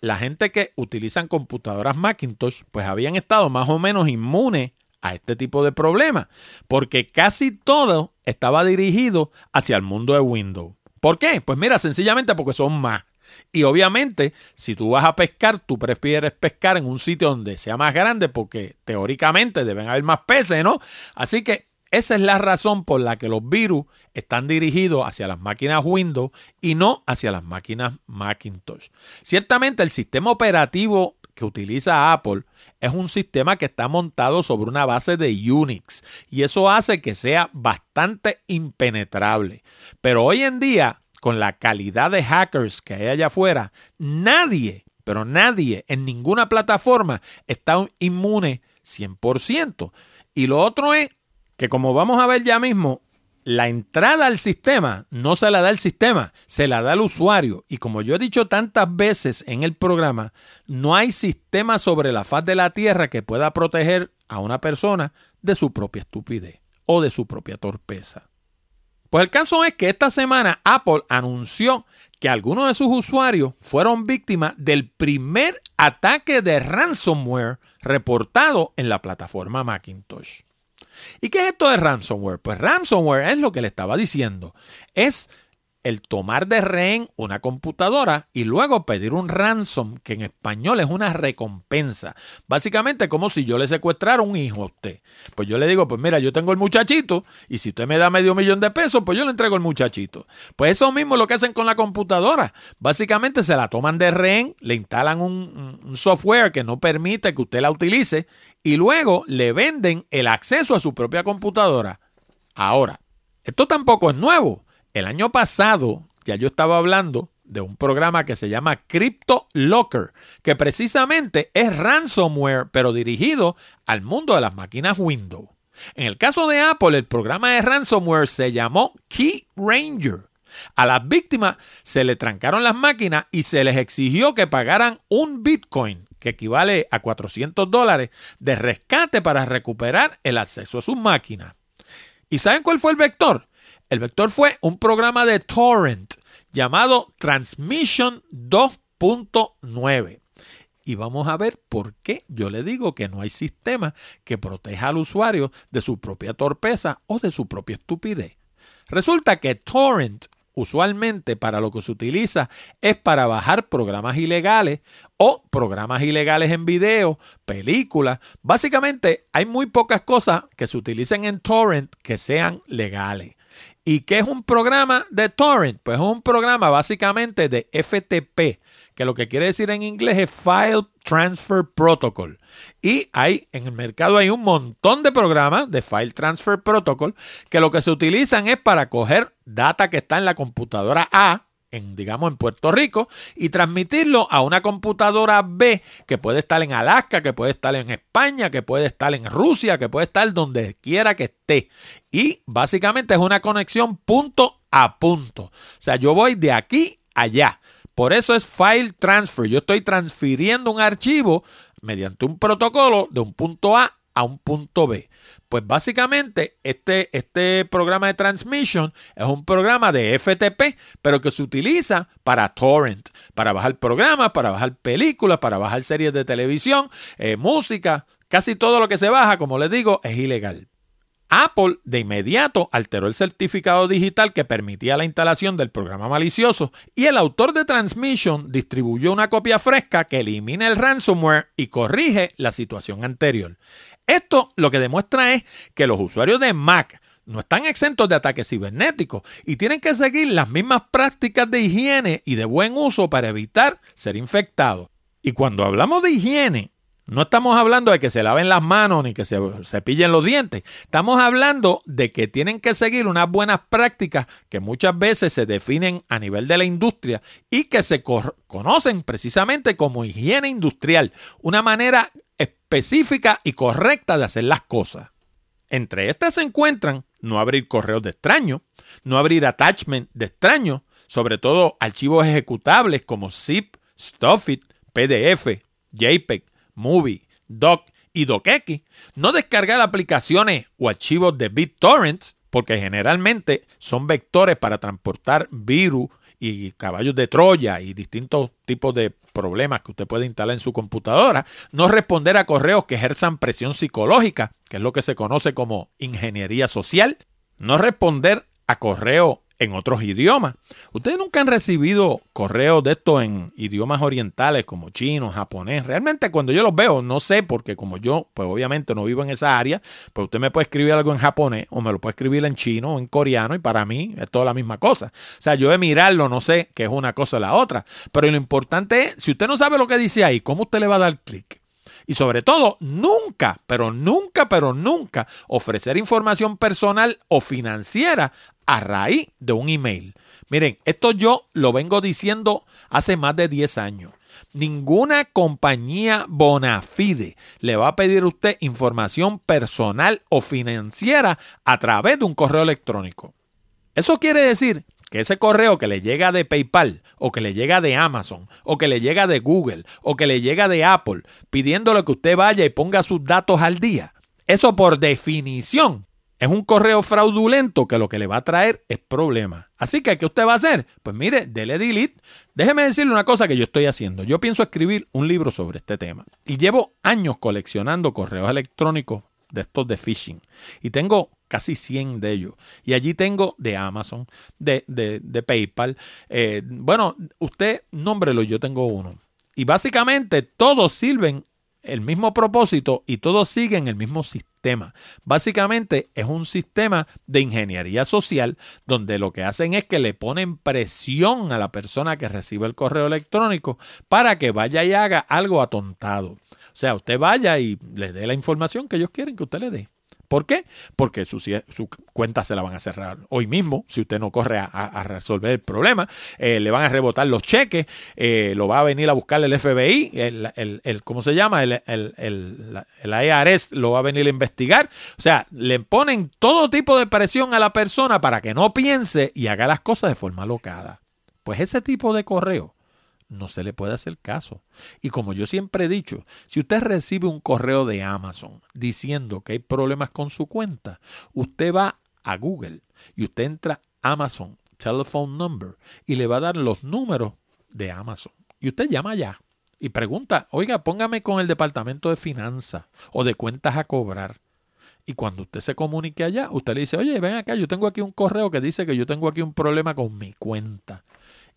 la gente que utilizan computadoras Macintosh, pues habían estado más o menos inmunes a este tipo de problemas, porque casi todo estaba dirigido hacia el mundo de Windows. ¿Por qué? Pues mira, sencillamente porque son más. Y obviamente, si tú vas a pescar, tú prefieres pescar en un sitio donde sea más grande, porque teóricamente deben haber más peces, ¿no? Así que esa es la razón por la que los virus están dirigidos hacia las máquinas Windows y no hacia las máquinas Macintosh. Ciertamente el sistema operativo que utiliza Apple es un sistema que está montado sobre una base de Unix y eso hace que sea bastante impenetrable. Pero hoy en día, con la calidad de hackers que hay allá afuera, nadie, pero nadie en ninguna plataforma está inmune 100%. Y lo otro es que como vamos a ver ya mismo, la entrada al sistema no se la da el sistema, se la da el usuario. Y como yo he dicho tantas veces en el programa, no hay sistema sobre la faz de la Tierra que pueda proteger a una persona de su propia estupidez o de su propia torpeza. Pues el caso es que esta semana Apple anunció que algunos de sus usuarios fueron víctimas del primer ataque de ransomware reportado en la plataforma Macintosh. ¿Y qué es esto de ransomware? Pues ransomware es lo que le estaba diciendo. Es el tomar de rehén una computadora y luego pedir un ransom, que en español es una recompensa. Básicamente como si yo le secuestrara un hijo a usted. Pues yo le digo, pues mira, yo tengo el muchachito y si usted me da medio millón de pesos, pues yo le entrego el muchachito. Pues eso mismo es lo que hacen con la computadora. Básicamente se la toman de rehén, le instalan un, un software que no permite que usted la utilice y luego le venden el acceso a su propia computadora. Ahora, esto tampoco es nuevo. El año pasado ya yo estaba hablando de un programa que se llama Crypto Locker, que precisamente es ransomware, pero dirigido al mundo de las máquinas Windows. En el caso de Apple, el programa de ransomware se llamó Key Ranger. A las víctimas se le trancaron las máquinas y se les exigió que pagaran un Bitcoin, que equivale a 400 dólares, de rescate para recuperar el acceso a sus máquinas. ¿Y saben cuál fue el vector? El vector fue un programa de torrent llamado Transmission 2.9. Y vamos a ver por qué yo le digo que no hay sistema que proteja al usuario de su propia torpeza o de su propia estupidez. Resulta que torrent usualmente para lo que se utiliza es para bajar programas ilegales o programas ilegales en video, películas. Básicamente hay muy pocas cosas que se utilicen en torrent que sean legales. ¿Y qué es un programa de torrent? Pues es un programa básicamente de FTP, que lo que quiere decir en inglés es File Transfer Protocol. Y hay en el mercado hay un montón de programas de File Transfer Protocol que lo que se utilizan es para coger data que está en la computadora A, en, digamos, en Puerto Rico y transmitirlo a una computadora B que puede estar en Alaska, que puede estar en España, que puede estar en Rusia, que puede estar donde quiera que esté. Y básicamente es una conexión punto a punto. O sea, yo voy de aquí allá. Por eso es file transfer. Yo estoy transfiriendo un archivo mediante un protocolo de un punto A a un punto B. Pues básicamente este, este programa de transmission es un programa de FTP, pero que se utiliza para torrent, para bajar programas, para bajar películas, para bajar series de televisión, eh, música. Casi todo lo que se baja, como les digo, es ilegal. Apple de inmediato alteró el certificado digital que permitía la instalación del programa malicioso y el autor de Transmission distribuyó una copia fresca que elimina el ransomware y corrige la situación anterior. Esto lo que demuestra es que los usuarios de Mac no están exentos de ataques cibernéticos y tienen que seguir las mismas prácticas de higiene y de buen uso para evitar ser infectados. Y cuando hablamos de higiene, no estamos hablando de que se laven las manos ni que se cepillen los dientes. Estamos hablando de que tienen que seguir unas buenas prácticas que muchas veces se definen a nivel de la industria y que se conocen precisamente como higiene industrial. Una manera específica y correcta de hacer las cosas. Entre estas se encuentran no abrir correos de extraño, no abrir attachment de extraño, sobre todo archivos ejecutables como zip, stuffit, PDF, JPEG, Movie, Doc y DocX, no descargar aplicaciones o archivos de BitTorrent, porque generalmente son vectores para transportar virus y caballos de Troya y distintos tipos de problemas que usted puede instalar en su computadora, no responder a correos que ejerzan presión psicológica, que es lo que se conoce como ingeniería social, no responder a correos en otros idiomas. Ustedes nunca han recibido correos de estos en idiomas orientales como chino, japonés. Realmente cuando yo los veo, no sé, porque como yo, pues obviamente no vivo en esa área, pues usted me puede escribir algo en japonés o me lo puede escribir en chino o en coreano y para mí es toda la misma cosa. O sea, yo de mirarlo no sé qué es una cosa o la otra. Pero lo importante es, si usted no sabe lo que dice ahí, ¿cómo usted le va a dar clic? Y sobre todo, nunca, pero nunca, pero nunca ofrecer información personal o financiera a raíz de un email. Miren, esto yo lo vengo diciendo hace más de 10 años. Ninguna compañía bona fide le va a pedir a usted información personal o financiera a través de un correo electrónico. Eso quiere decir que ese correo que le llega de PayPal o que le llega de Amazon o que le llega de Google o que le llega de Apple pidiéndole que usted vaya y ponga sus datos al día, eso por definición es un correo fraudulento que lo que le va a traer es problema. Así que, ¿qué usted va a hacer? Pues mire, dele delete. Déjeme decirle una cosa que yo estoy haciendo. Yo pienso escribir un libro sobre este tema. Y llevo años coleccionando correos electrónicos de estos de phishing. Y tengo casi 100 de ellos. Y allí tengo de Amazon, de, de, PayPal. Eh, bueno, usted nómbrelo, yo tengo uno. Y básicamente todos sirven el mismo propósito y todos siguen el mismo sistema. Básicamente es un sistema de ingeniería social donde lo que hacen es que le ponen presión a la persona que recibe el correo electrónico para que vaya y haga algo atontado. O sea, usted vaya y le dé la información que ellos quieren que usted le dé. ¿Por qué? Porque su, su, cuenta se la van a cerrar hoy mismo, si usted no corre a, resolver el problema. Eh, le van a rebotar los cheques, eh, lo va a venir a buscar el FBI, el, ¿cómo se llama? El, el, lo va a venir a investigar. O sea, le ponen todo tipo de presión a la persona para que no piense y haga las cosas de forma locada. Pues ese tipo de correo no se le puede hacer caso. Y como yo siempre he dicho, si usted recibe un correo de Amazon diciendo que hay problemas con su cuenta, usted va a Google y usted entra Amazon Telephone Number y le va a dar los números de Amazon. Y usted llama allá y pregunta, oiga, póngame con el departamento de finanzas o de cuentas a cobrar. Y cuando usted se comunique allá, usted le dice, oye, ven acá, yo tengo aquí un correo que dice que yo tengo aquí un problema con mi cuenta.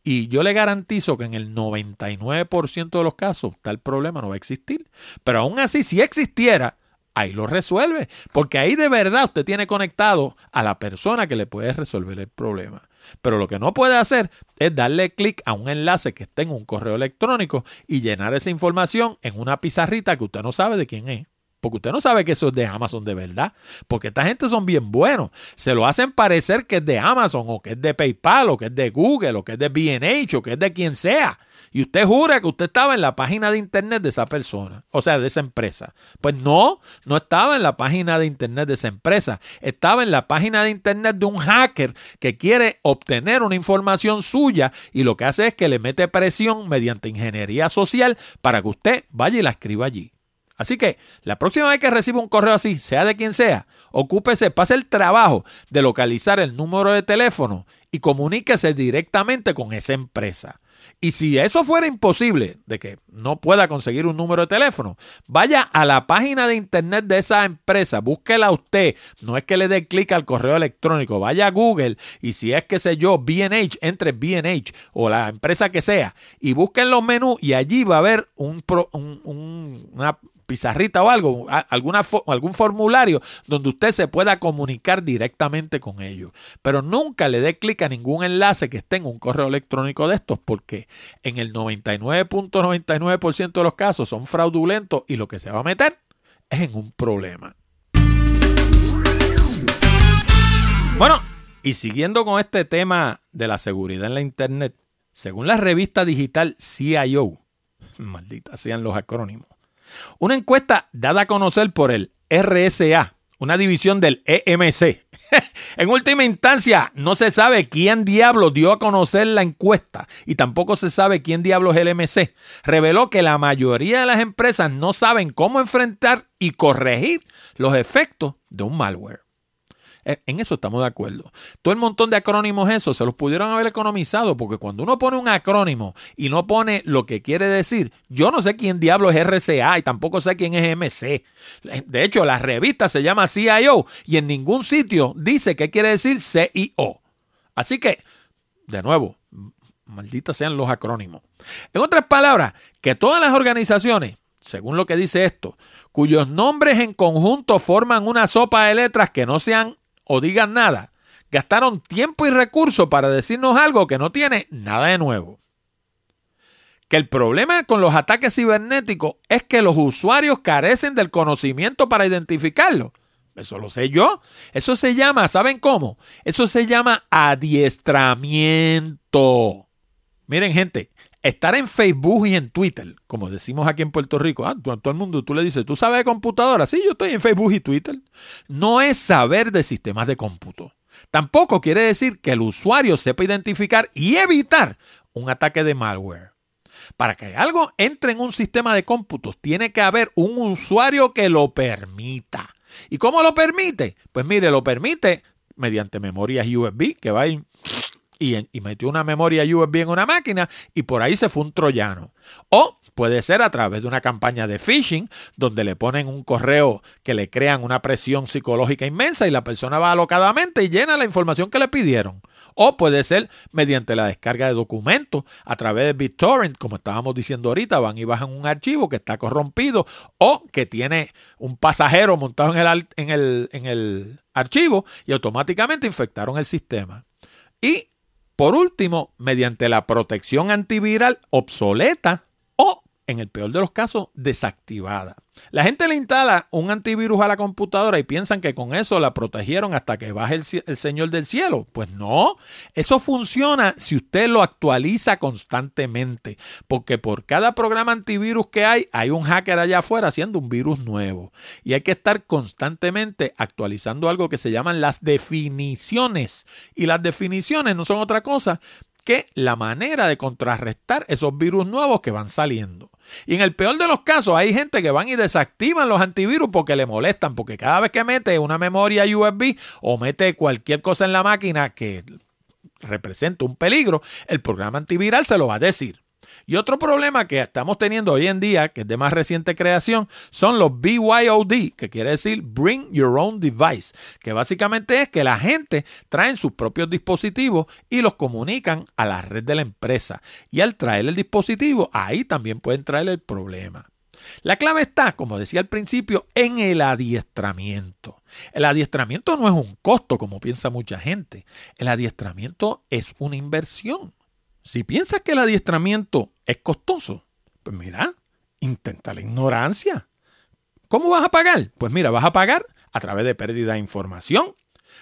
Y yo le garantizo que en el 99% de los casos tal problema no va a existir. Pero aún así, si existiera, ahí lo resuelve. Porque ahí de verdad usted tiene conectado a la persona que le puede resolver el problema. Pero lo que no puede hacer es darle clic a un enlace que esté en un correo electrónico y llenar esa información en una pizarrita que usted no sabe de quién es. Porque usted no sabe que eso es de Amazon de verdad, porque esta gente son bien buenos, se lo hacen parecer que es de Amazon o que es de PayPal o que es de Google o que es de B&H o que es de quien sea. Y usted jura que usted estaba en la página de internet de esa persona, o sea, de esa empresa. Pues no, no estaba en la página de internet de esa empresa, estaba en la página de internet de un hacker que quiere obtener una información suya y lo que hace es que le mete presión mediante ingeniería social para que usted vaya y la escriba allí. Así que la próxima vez que reciba un correo así, sea de quien sea, ocúpese, pase el trabajo de localizar el número de teléfono y comuníquese directamente con esa empresa. Y si eso fuera imposible, de que no pueda conseguir un número de teléfono, vaya a la página de internet de esa empresa, búsquela usted. No es que le dé clic al correo electrónico, vaya a Google y si es que sé yo, BH, entre BH o la empresa que sea y busquen los menús y allí va a haber un, un, una pizarrita o algo, algún formulario donde usted se pueda comunicar directamente con ellos. Pero nunca le dé clic a ningún enlace que esté en un correo electrónico de estos, porque en el 99.99% de los casos son fraudulentos y lo que se va a meter es en un problema. Bueno, y siguiendo con este tema de la seguridad en la Internet, según la revista digital CIO, maldita sean los acrónimos, una encuesta dada a conocer por el RSA, una división del EMC. [LAUGHS] en última instancia, no se sabe quién diablo dio a conocer la encuesta y tampoco se sabe quién diablo es el e MC. Reveló que la mayoría de las empresas no saben cómo enfrentar y corregir los efectos de un malware. Eh, en eso estamos de acuerdo. Todo el montón de acrónimos, eso se los pudieron haber economizado, porque cuando uno pone un acrónimo y no pone lo que quiere decir, yo no sé quién diablo es RCA y tampoco sé quién es MC. De hecho, la revista se llama CIO y en ningún sitio dice qué quiere decir CIO. Así que, de nuevo, malditas sean los acrónimos. En otras palabras, que todas las organizaciones según lo que dice esto, cuyos nombres en conjunto forman una sopa de letras que no sean o digan nada, gastaron tiempo y recursos para decirnos algo que no tiene nada de nuevo. Que el problema con los ataques cibernéticos es que los usuarios carecen del conocimiento para identificarlo. Eso lo sé yo. Eso se llama, ¿saben cómo? Eso se llama adiestramiento. Miren, gente, estar en Facebook y en Twitter, como decimos aquí en Puerto Rico, ah, todo el mundo, tú le dices, ¿tú sabes de computadora? Sí, yo estoy en Facebook y Twitter. No es saber de sistemas de cómputo. Tampoco quiere decir que el usuario sepa identificar y evitar un ataque de malware. Para que algo entre en un sistema de cómputos, tiene que haber un usuario que lo permita. ¿Y cómo lo permite? Pues mire, lo permite mediante memorias USB que va a ir y, metió una memoria USB en una máquina y por ahí se fue un troyano. O puede ser a través de una campaña de phishing donde le ponen un correo que le crean una presión psicológica inmensa y la persona va alocadamente y llena la información que le pidieron. O puede ser mediante la descarga de documentos a través de BitTorrent, como estábamos diciendo ahorita, van y bajan un archivo que está corrompido o que tiene un pasajero montado en el, en el, en el archivo y automáticamente infectaron el sistema. Y por último, mediante la protección antiviral obsoleta o en el peor de los casos, desactivada. La gente le instala un antivirus a la computadora y piensan que con eso la protegieron hasta que baje el, Señor del cielo. Pues no, eso funciona si usted lo actualiza constantemente, porque por cada programa antivirus que hay, hay un hacker allá afuera haciendo un virus nuevo. Y hay que estar constantemente actualizando algo que se llaman las definiciones. Y las definiciones no son otra cosa que la manera de contrarrestar esos virus nuevos que van saliendo. Y en el peor de los casos hay gente que van y desactivan los antivirus porque le molestan, porque cada vez que mete una memoria USB o mete cualquier cosa en la máquina que representa un peligro, el programa antiviral se lo va a decir. Y otro problema que estamos teniendo hoy en día, que es de más reciente creación, son los BYOD, que quiere decir Bring Your Own Device, que básicamente es que la gente trae sus propios dispositivos y los comunican a la red de la empresa. Y al traer el dispositivo, ahí también pueden traer el problema. La clave está, como decía al principio, en el adiestramiento. El adiestramiento no es un costo, como piensa mucha gente. El adiestramiento es una inversión. Si piensas que el adiestramiento es costoso, pues mira, intenta la ignorancia. ¿Cómo vas a pagar? Pues mira, vas a pagar a través de pérdida de información,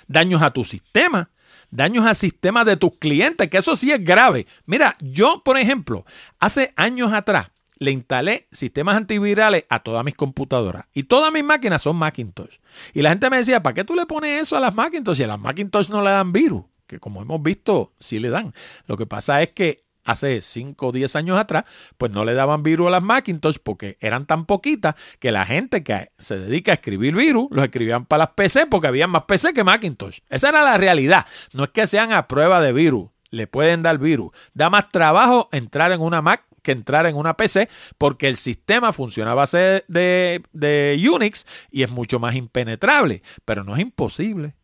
daños a tu sistema, daños al sistema de tus clientes, que eso sí es grave. Mira, yo, por ejemplo, hace años atrás le instalé sistemas antivirales a todas mis computadoras y todas mis máquinas son Macintosh. Y la gente me decía, ¿para qué tú le pones eso a las Macintosh? Si a las Macintosh no le dan virus, que como hemos visto, sí le dan. Lo que pasa es que hace 5 o 10 años atrás, pues no le daban virus a las Macintosh porque eran tan poquitas que la gente que se dedica a escribir virus los escribían para las PC porque había más PC que Macintosh. Esa era la realidad. No es que sean a prueba de virus, le pueden dar virus. Da más trabajo entrar en una Mac que entrar en una PC porque el sistema funciona a base de, de Unix y es mucho más impenetrable, pero no es imposible.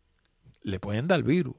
Le pueden dar virus.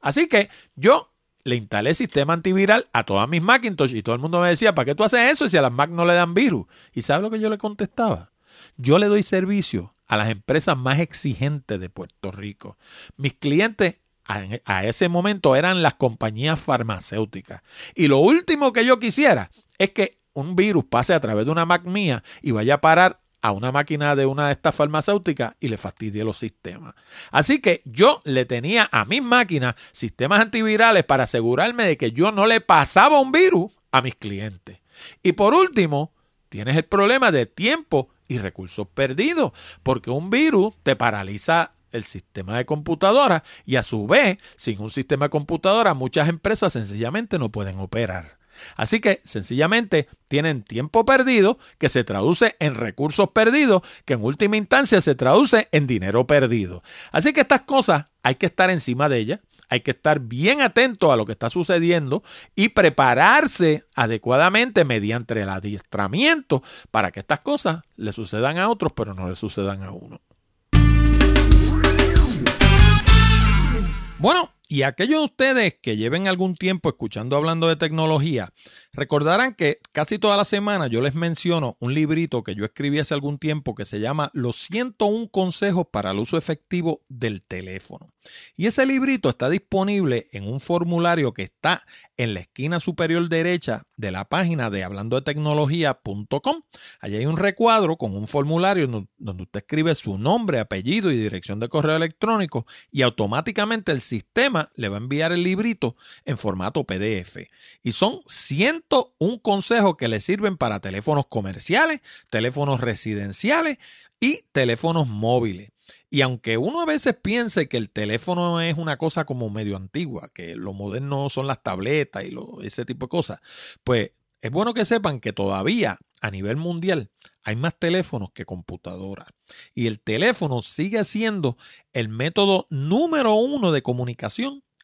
Así que yo le instalé sistema antiviral a todas mis Macintosh y todo el mundo me decía, ¿para qué tú haces eso si a las Mac no le dan virus? ¿Y sabes lo que yo le contestaba? Yo le doy servicio a las empresas más exigentes de Puerto Rico. Mis clientes a, ese momento eran las compañías farmacéuticas. Y lo último que yo quisiera es que un virus pase a través de una Mac mía y vaya a parar a una máquina de una de estas farmacéuticas y le fastidie los sistemas. Así que yo le tenía a mis máquinas sistemas antivirales para asegurarme de que yo no le pasaba un virus a mis clientes. Y por último, tienes el problema de tiempo y recursos perdidos, porque un virus te paraliza el sistema de computadora y a su vez, sin un sistema de computadora, muchas empresas sencillamente no pueden operar. Así que sencillamente tienen tiempo perdido que se traduce en recursos perdidos, que en última instancia se traduce en dinero perdido. Así que estas cosas hay que estar encima de ellas, hay que estar bien atento a lo que está sucediendo y prepararse adecuadamente mediante el adiestramiento para que estas cosas le sucedan a otros, pero no le sucedan a uno. Bueno, y aquellos de ustedes que lleven algún tiempo escuchando hablando de tecnología, recordarán que casi toda la semana yo les menciono un librito que yo escribí hace algún tiempo que se llama Los 101 consejos para el uso efectivo del teléfono. Y ese librito está disponible en un formulario que está en la esquina superior derecha de la página de hablando de tecnología.com. Allí hay un recuadro con un formulario donde usted escribe su nombre, apellido y dirección de correo electrónico y automáticamente el sistema le va a enviar el librito en formato PDF. Y son 101 consejos que le sirven para teléfonos comerciales, teléfonos residenciales y teléfonos móviles. Y aunque uno a veces piense que el teléfono es una cosa como medio antigua, que lo moderno son las tabletas y ese tipo de cosas, pues es bueno que sepan que todavía a nivel mundial hay más teléfonos que computadoras. Y el teléfono sigue siendo el método número uno de comunicación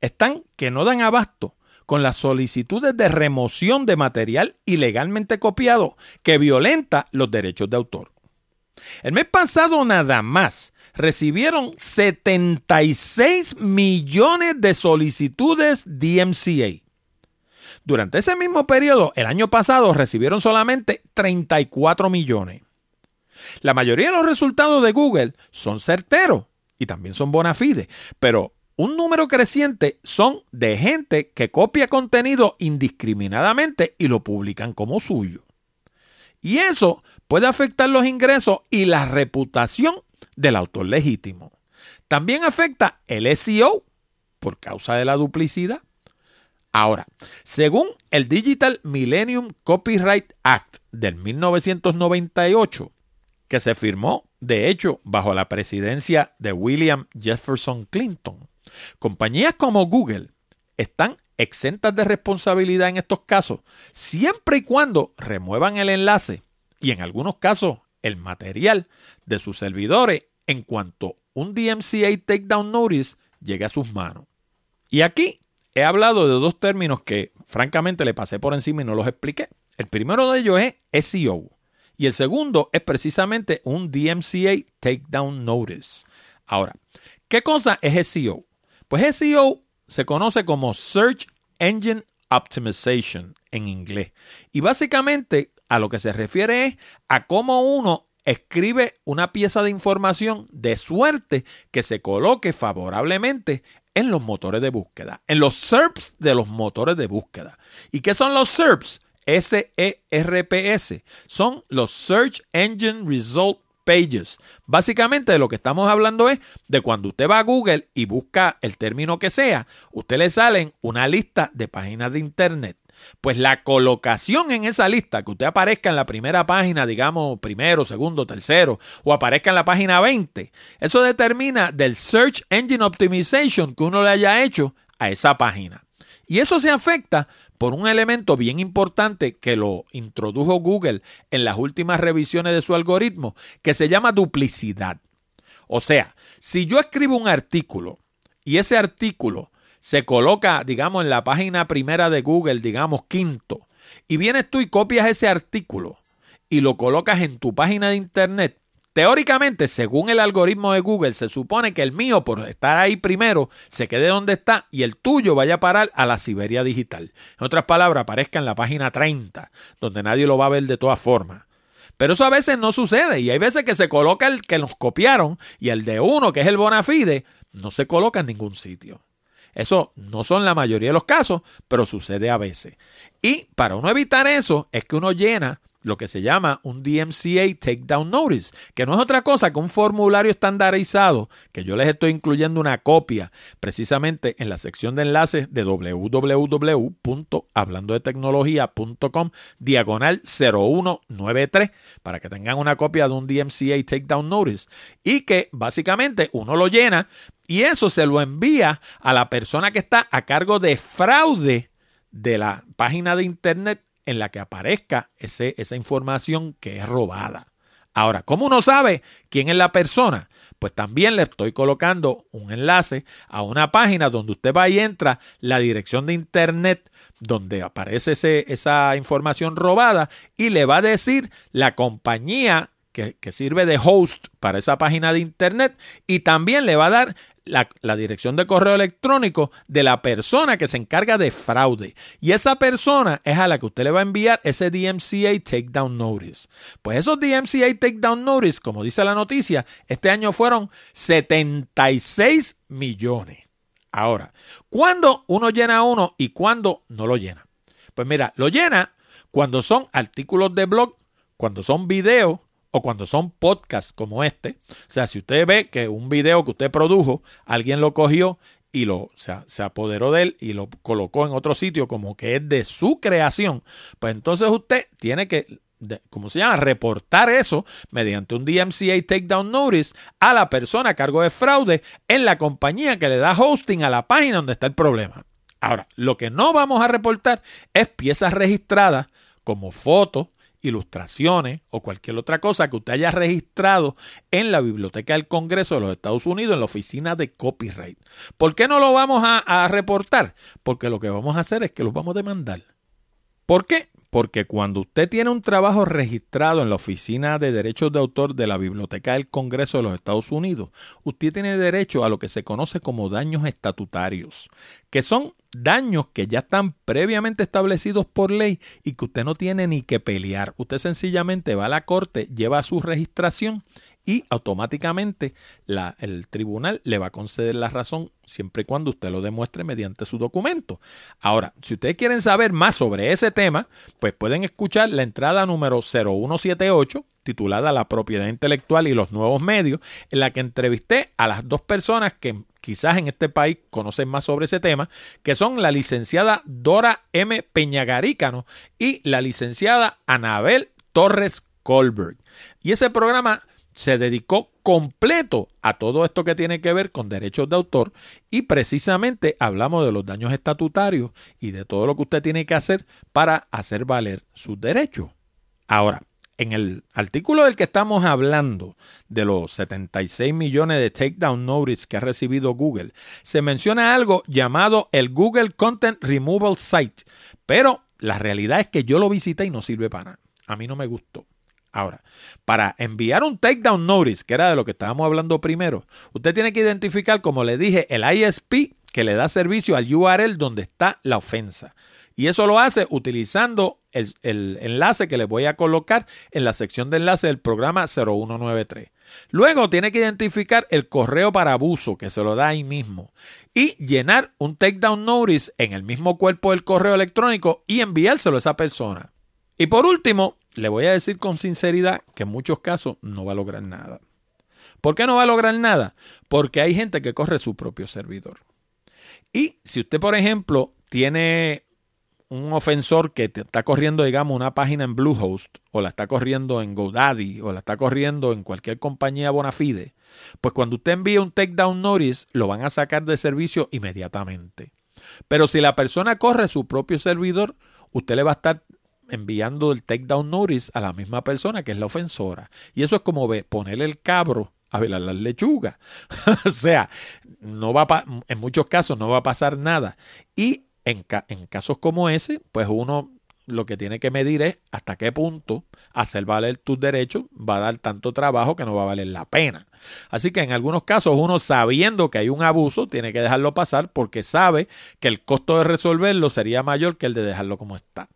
están que no dan abasto con las solicitudes de remoción de material ilegalmente copiado que violenta los derechos de autor. El mes pasado nada más recibieron 76 millones de solicitudes DMCA. Durante ese mismo periodo, el año pasado, recibieron solamente 34 millones. La mayoría de los resultados de Google son certeros y también son bona fide, pero un número creciente son de gente que copia contenido indiscriminadamente y lo publican como suyo. Y eso puede afectar los ingresos y la reputación del autor legítimo. También afecta el SEO por causa de la duplicidad. Ahora, según el Digital Millennium Copyright Act del 1998, que se firmó, de hecho, bajo la presidencia de William Jefferson Clinton, Compañías como Google están exentas de responsabilidad en estos casos, siempre y cuando remuevan el enlace y en algunos casos el material de sus servidores en cuanto un DMCA Takedown Notice llegue a sus manos. Y aquí he hablado de dos términos que francamente le pasé por encima y no los expliqué. El primero de ellos es SEO y el segundo es precisamente un DMCA Takedown Notice. Ahora, ¿qué cosa es SEO? Pues SEO se conoce como Search Engine Optimization en inglés. Y básicamente a lo que se refiere es a cómo uno escribe una pieza de información de suerte que se coloque favorablemente en los motores de búsqueda, en los SERPs de los motores de búsqueda. ¿Y qué son los SERPs? S-E-R-P-S. Son los Search Engine Result Pages. Básicamente de lo que estamos hablando es de cuando usted va a Google y busca el término que sea, usted le salen una lista de páginas de internet. Pues la colocación en esa lista, que usted aparezca en la primera página, digamos, primero, segundo, tercero, o aparezca en la página 20, eso determina del Search Engine Optimization que uno le haya hecho a esa página. Y eso se afecta por un elemento bien importante que lo introdujo Google en las últimas revisiones de su algoritmo, que se llama duplicidad. O sea, si yo escribo un artículo y ese artículo se coloca, digamos, en la página primera de Google, digamos, quinto, y vienes tú y copias ese artículo y lo colocas en tu página de internet, Teóricamente, según el algoritmo de Google, se supone que el mío, por estar ahí primero, se quede donde está y el tuyo vaya a parar a la Siberia digital. En otras palabras, aparezca en la página 30, donde nadie lo va a ver de todas formas. Pero eso a veces no sucede y hay veces que se coloca el que nos copiaron y el de uno, que es el Bonafide, no se coloca en ningún sitio. Eso no son la mayoría de los casos, pero sucede a veces. Y para uno evitar eso es que uno llena lo que se llama un DMCA Takedown Notice, que no es otra cosa que un formulario estandarizado, que yo les estoy incluyendo una copia precisamente en la sección de enlaces de www.hablandodetecnología.com diagonal 0193 para que tengan una copia de un DMCA Takedown Notice y que básicamente uno lo llena y eso se lo envía a la persona que está a cargo de fraude de la página de internet en la que aparezca ese, esa información que es robada. Ahora, ¿cómo uno sabe quién es la persona? Pues también le estoy colocando un enlace a una página donde usted va y entra la dirección de internet donde aparece esa información robada y le va a decir la compañía que, sirve de host para esa página de internet y también le va a dar la, dirección de correo electrónico de la persona que se encarga de fraude. Y esa persona es a la que usted le va a enviar ese DMCA Takedown Notice. Pues esos DMCA Takedown Notice, como dice la noticia, este año fueron 76 millones. Ahora, ¿cuándo uno llena uno y cuándo no lo llena? Pues mira, lo llena cuando son artículos de blog, cuando son videos, o cuando son podcasts como este. O sea, si usted ve que un video que usted produjo, alguien lo cogió y lo, se apoderó de él y lo colocó en otro sitio como que es de su creación, pues entonces usted tiene que, ¿cómo se llama? Reportar eso mediante un DMCA Takedown Notice a la persona a cargo de fraude en la compañía que le da hosting a la página donde está el problema. Ahora, lo que no vamos a reportar es piezas registradas como fotos, ilustraciones o cualquier otra cosa que usted haya registrado en la Biblioteca del Congreso de los Estados Unidos en la oficina de copyright. ¿Por qué no lo vamos a, reportar? Porque lo que vamos a hacer es que los vamos a demandar. ¿Por qué? Porque cuando usted tiene un trabajo registrado en la Oficina de Derechos de Autor de la Biblioteca del Congreso de los Estados Unidos, usted tiene derecho a lo que se conoce como daños estatutarios, que son daños que ya están previamente establecidos por ley y que usted no tiene ni que pelear. Usted sencillamente va a la corte, lleva su registración y automáticamente el tribunal le va a conceder la razón siempre y cuando usted lo demuestre mediante su documento. Ahora, si ustedes quieren saber más sobre ese tema, pues pueden escuchar la entrada número 0178 titulada La propiedad intelectual y los nuevos medios, en la que entrevisté a las dos personas que quizás en este país conocen más sobre ese tema, que son la licenciada Dora M. Peñagarícano y la licenciada Anabel Torres Colberg. Y ese programa se dedicó completo a todo esto que tiene que ver con derechos de autor y precisamente hablamos de los daños estatutarios y de todo lo que usted tiene que hacer para hacer valer sus derechos. Ahora, en el artículo del que estamos hablando, de los 76 millones de takedown notice que ha recibido Google, se menciona algo llamado el Google Content Removal Site, pero la realidad es que yo lo visité y no sirve para nada. A mí no me gustó. Ahora, para enviar un takedown notice, que era de lo que estábamos hablando primero, usted tiene que identificar, como le dije, el ISP que le da servicio al URL donde está la ofensa. Y eso lo hace utilizando el, enlace que le voy a colocar en la sección de enlace del programa 0193. Luego tiene que identificar el correo para abuso que se lo da ahí mismo y llenar un takedown notice en el mismo cuerpo del correo electrónico y enviárselo a esa persona. Y por último, le voy a decir con sinceridad que en muchos casos no va a lograr nada. ¿Por qué no va a lograr nada? Porque hay gente que corre su propio servidor. Y si usted, por ejemplo, tiene un ofensor que está corriendo, digamos, una página en Bluehost, o la está corriendo en GoDaddy, o la está corriendo en cualquier compañía bona fide, pues cuando usted envía un takedown notice, lo van a sacar de servicio inmediatamente. Pero si la persona corre su propio servidor, usted le va a estar enviando el takedown notice a la misma persona que es la ofensora. Y eso es como ponerle el cabro a velar las lechugas. [LAUGHS] o sea, no va en muchos casos no va a pasar nada. Y en, en casos como ese, pues uno lo que tiene que medir es hasta qué punto hacer valer tus derechos va a dar tanto trabajo que no va a valer la pena. Así que en algunos casos uno sabiendo que hay un abuso tiene que dejarlo pasar porque sabe que el costo de resolverlo sería mayor que el de dejarlo como está.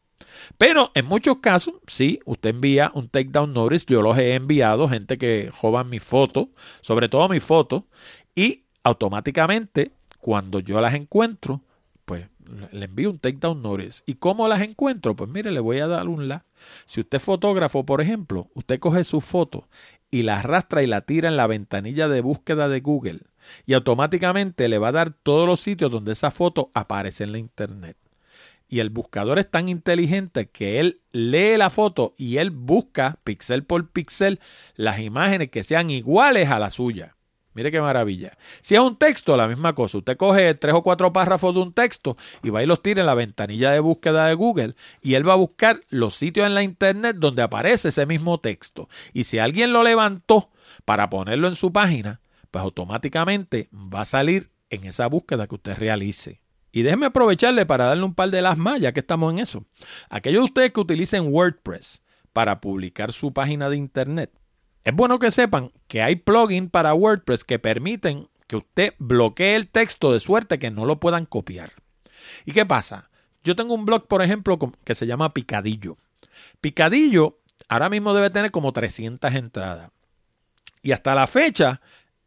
Pero en muchos casos, sí, usted envía un takedown notice. Yo los he enviado, gente que joban mi foto, sobre todo mi foto, y automáticamente, cuando yo las encuentro, pues le envío un takedown notice. ¿Y cómo las encuentro? Pues mire, le voy a dar un la. Si usted es fotógrafo, por ejemplo, usted coge su foto y la arrastra y la tira en la ventanilla de búsqueda de Google y automáticamente le va a dar todos los sitios donde esa foto aparece en la internet y el buscador es tan inteligente que él lee la foto y él busca pixel por pixel las imágenes que sean iguales a la suya. Mire qué maravilla. Si es un texto, la misma cosa. Usted coge tres o cuatro párrafos de un texto y va y los tira en la ventanilla de búsqueda de Google y él va a buscar los sitios en la internet donde aparece ese mismo texto. Y si alguien lo levantó para ponerlo en su página, pues automáticamente va a salir en esa búsqueda que usted realice. Y déjeme aprovecharle para darle un par de las más, ya que estamos en eso. Aquellos de ustedes que utilicen WordPress para publicar su página de internet, es bueno que sepan que hay plugins para WordPress que permiten que usted bloquee el texto de suerte que no lo puedan copiar. ¿Y qué pasa? Yo tengo un blog, por ejemplo, que se llama Picadillo. Picadillo ahora mismo debe tener como 300 entradas. Y hasta la fecha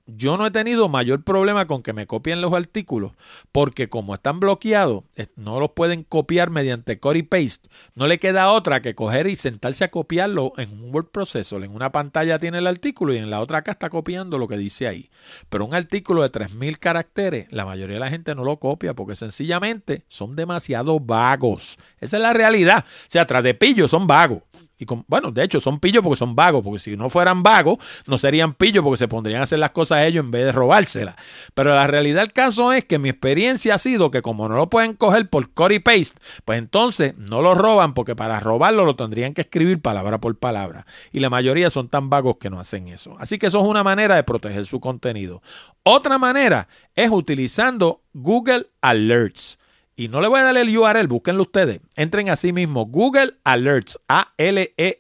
yo no he tenido mayor problema con que me copien los artículos, porque como están bloqueados, no los pueden copiar mediante copy paste. No le queda otra que coger y sentarse a copiarlo en un word processor. En una pantalla tiene el artículo y en la otra acá está copiando lo que dice ahí. Pero un artículo de 3000 caracteres, la mayoría de la gente no lo copia porque sencillamente son demasiado vagos. Esa es la realidad. O sea, tras de pillo son vagos. Y bueno, de hecho son pillos porque son vagos, porque si no fueran vagos, no serían pillos porque se pondrían a hacer las cosas ellos en vez de robárselas. Pero la realidad del caso es que mi experiencia ha sido que como no lo pueden coger por copy paste, pues entonces no lo roban porque para robarlo lo tendrían que escribir palabra por palabra. Y la mayoría son tan vagos que no hacen eso. Así que eso es una manera de proteger su contenido. Otra manera es utilizando Google Alerts. Y no le voy a dar el URL, búsquenlo ustedes. Entren así mismo, Google Alerts, A-L-E-R-T-S.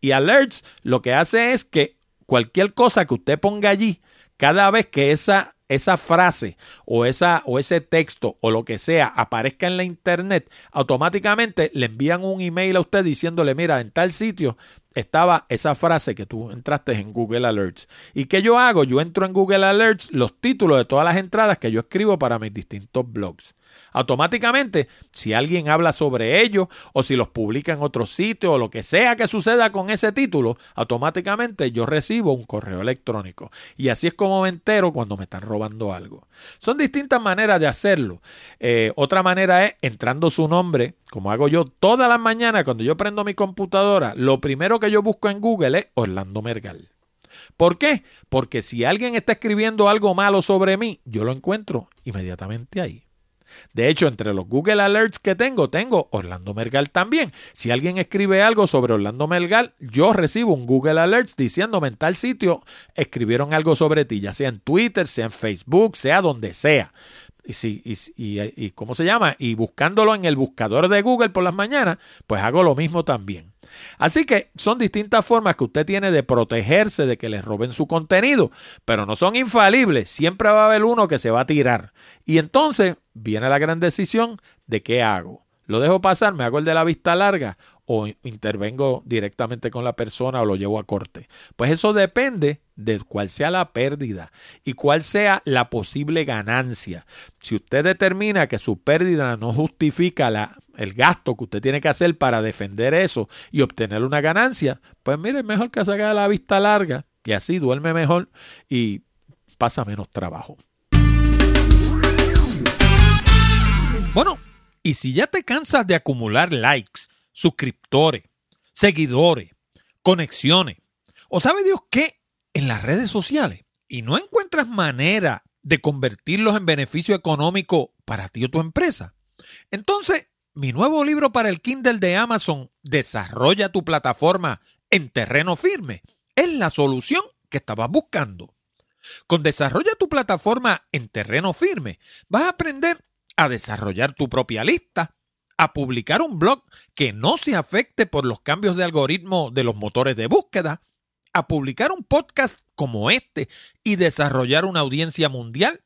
Y Alerts lo que hace es que cualquier cosa que usted ponga allí, cada vez que esa, esa frase o, esa, o ese texto o lo que sea aparezca en la internet, automáticamente le envían un email a usted diciéndole, mira, en tal sitio estaba esa frase que tú entraste en Google Alerts. ¿Y qué yo hago? Yo entro en Google Alerts los títulos de todas las entradas que yo escribo para mis distintos blogs. Automáticamente, si alguien habla sobre ellos o si los publica en otro sitio o lo que sea que suceda con ese título, automáticamente yo recibo un correo electrónico. Y así es como me entero cuando me están robando algo. Son distintas maneras de hacerlo. Eh, otra manera es entrando su nombre, como hago yo todas las mañanas cuando yo prendo mi computadora. Lo primero que yo busco en Google es Orlando Mergal. ¿Por qué? Porque si alguien está escribiendo algo malo sobre mí, yo lo encuentro inmediatamente ahí. De hecho, entre los Google Alerts que tengo, tengo Orlando Mergal también. Si alguien escribe algo sobre Orlando Mergal, yo recibo un Google Alerts diciéndome en tal sitio escribieron algo sobre ti, ya sea en Twitter, sea en Facebook, sea donde sea. Y, si, y, y, ¿cómo se llama? Y buscándolo en el buscador de Google por las mañanas, pues hago lo mismo también. Así que son distintas formas que usted tiene de protegerse de que le roben su contenido, pero no son infalibles. Siempre va a haber uno que se va a tirar. Y entonces viene la gran decisión de qué hago. ¿Lo dejo pasar? ¿Me hago el de la vista larga? ¿O intervengo directamente con la persona o lo llevo a corte? Pues eso depende de cuál sea la pérdida y cuál sea la posible ganancia. Si usted determina que su pérdida no justifica la, el gasto que usted tiene que hacer para defender eso y obtener una ganancia, pues mire, mejor que se haga la vista larga y así duerme mejor y pasa menos trabajo. Bueno, y si ya te cansas de acumular likes, suscriptores, seguidores, conexiones, o sabe Dios qué, en las redes sociales, y no encuentras manera de convertirlos en beneficio económico para ti o tu empresa, entonces mi nuevo libro para el Kindle de Amazon, Desarrolla tu plataforma en terreno firme, es la solución que estabas buscando. Con Desarrolla tu plataforma en terreno firme, vas a aprender a desarrollar tu propia lista, a publicar un blog que no se afecte por los cambios de algoritmo de los motores de búsqueda, a publicar un podcast como este y desarrollar una audiencia mundial,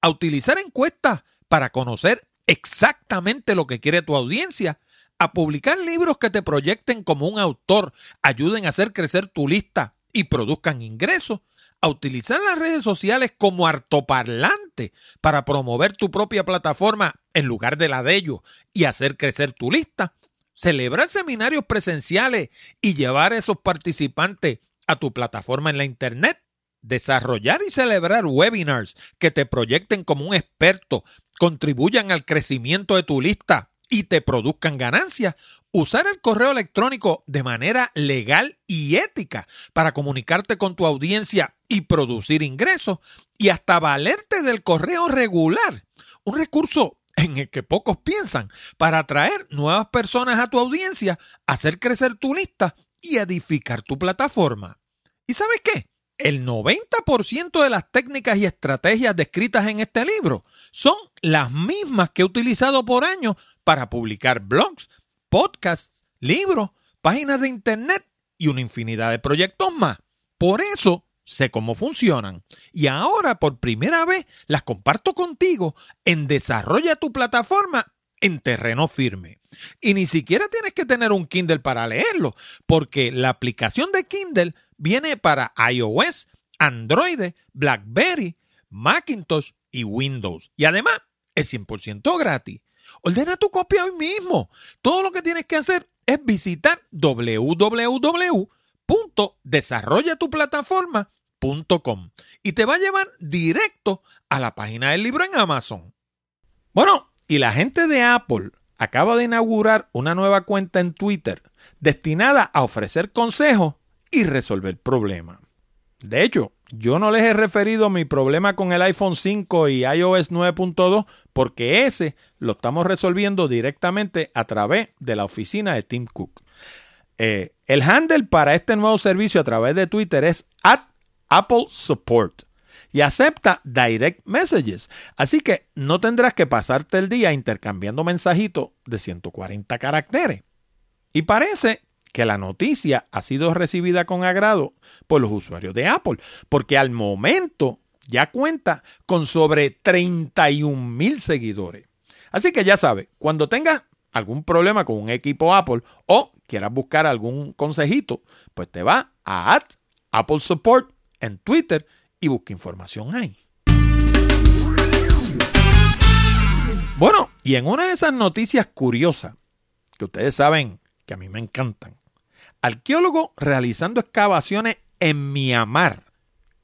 a utilizar encuestas para conocer exactamente lo que quiere tu audiencia, a publicar libros que te proyecten como un autor, ayuden a hacer crecer tu lista y produzcan ingresos, a utilizar las redes sociales como artoparlante para promover tu propia plataforma en lugar de la de ellos y hacer crecer tu lista, celebrar seminarios presenciales y llevar a esos participantes a tu plataforma en la Internet, desarrollar y celebrar webinars que te proyecten como un experto, contribuyan al crecimiento de tu lista y te produzcan ganancias, usar el correo electrónico de manera legal y ética para comunicarte con tu audiencia y producir ingresos y hasta valerte del correo regular, un recurso en el que pocos piensan para atraer nuevas personas a tu audiencia, hacer crecer tu lista y edificar tu plataforma. ¿Y sabes qué? El 90% de las técnicas y estrategias descritas en este libro son las mismas que he utilizado por años para publicar blogs, podcasts, libros, páginas de internet y una infinidad de proyectos más. Por eso sé cómo funcionan y ahora por primera vez las comparto contigo en Desarrolla tu plataforma en terreno firme. Y ni siquiera tienes que tener un Kindle para leerlo, porque la aplicación de Kindle viene para iOS, Android, BlackBerry, Macintosh y Windows. Y además es 100% gratis. Ordena tu copia hoy mismo. Todo lo que tienes que hacer es visitar www.desarrollatuplataforma.com y te va a llevar directo a la página del libro en Amazon. Bueno, y la gente de Apple acaba de inaugurar una nueva cuenta en Twitter destinada a ofrecer consejos y resolver problemas. De hecho, yo no les he referido mi problema con el iPhone 5 y iOS 9.2 porque ese lo estamos resolviendo directamente a través de la oficina de Tim Cook. Eh, el handle para este nuevo servicio a través de Twitter es at Apple Support y acepta direct messages. Así que no tendrás que pasarte el día intercambiando mensajitos de 140 caracteres. Y parece que la noticia ha sido recibida con agrado por los usuarios de Apple, porque al momento ya cuenta con sobre 31 mil seguidores. Así que ya sabes, cuando tengas algún problema con un equipo Apple o quieras buscar algún consejito, pues te va a Apple Support en Twitter y busca información ahí. Bueno, y en una de esas noticias curiosas, que ustedes saben que a mí me encantan, arqueólogo realizando excavaciones en Myanmar,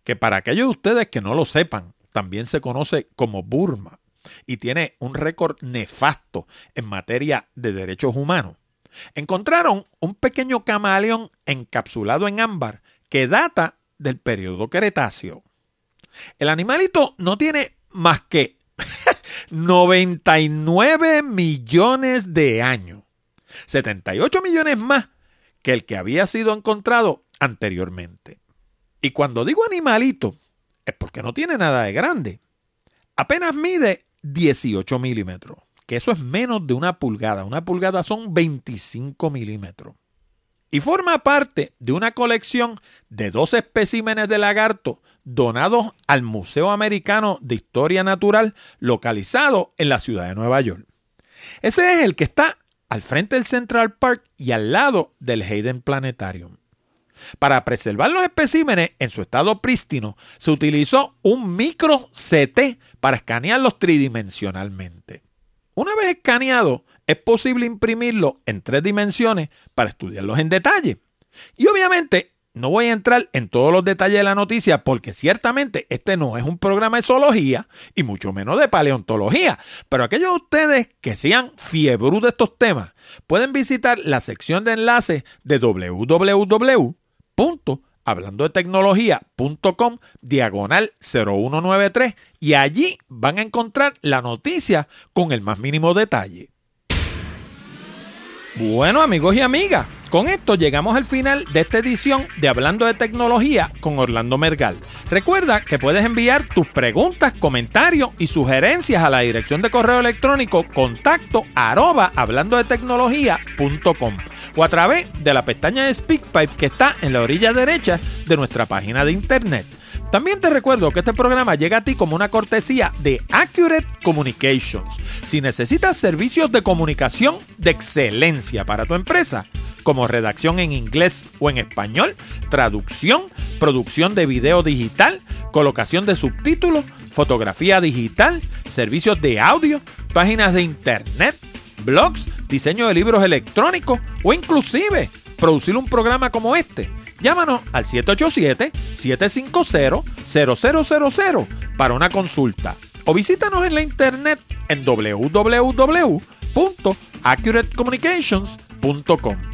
que para aquellos de ustedes que no lo sepan, también se conoce como Burma y tiene un récord nefasto en materia de derechos humanos. Encontraron un pequeño camaleón encapsulado en ámbar que data del periodo Cretáceo. El animalito no tiene más que [LAUGHS] 99 millones de años, 78 millones más que el que había sido encontrado anteriormente. Y cuando digo animalito, es porque no tiene nada de grande. Apenas mide 18 milímetros, que eso es menos de una pulgada. Una pulgada son 25 milímetros. Y forma parte de una colección de dos especímenes de lagarto donados al Museo Americano de Historia Natural localizado en la ciudad de Nueva York. Ese es el que está al frente del Central Park y al lado del Hayden Planetarium. Para preservar los especímenes en su estado prístino, se utilizó un micro CT para escanearlos tridimensionalmente. Una vez escaneado, es posible imprimirlo en tres dimensiones para estudiarlos en detalle. Y obviamente no voy a entrar en todos los detalles de la noticia porque ciertamente este no es un programa de zoología y mucho menos de paleontología. Pero aquellos de ustedes que sean fiebru de estos temas pueden visitar la sección de enlaces de www.hablandodetecnología.com diagonal 0193 y allí van a encontrar la noticia con el más mínimo detalle. Bueno amigos y amigas, con esto llegamos al final de esta edición de Hablando de Tecnología con Orlando Mergal. Recuerda que puedes enviar tus preguntas, comentarios y sugerencias a la dirección de correo electrónico contacto arroba hablando de tecnología.com o a través de la pestaña de SpeakPipe que está en la orilla derecha de nuestra página de internet. También te recuerdo que este programa llega a ti como una cortesía de Accurate Communications. Si necesitas servicios de comunicación de excelencia para tu empresa, como redacción en inglés o en español, traducción, producción de video digital, colocación de subtítulos, fotografía digital, servicios de audio, páginas de internet, blogs, diseño de libros electrónicos o inclusive producir un programa como este Llámanos al 787-750-0000 para una consulta o visítanos en la internet en www.accuratecommunications.com.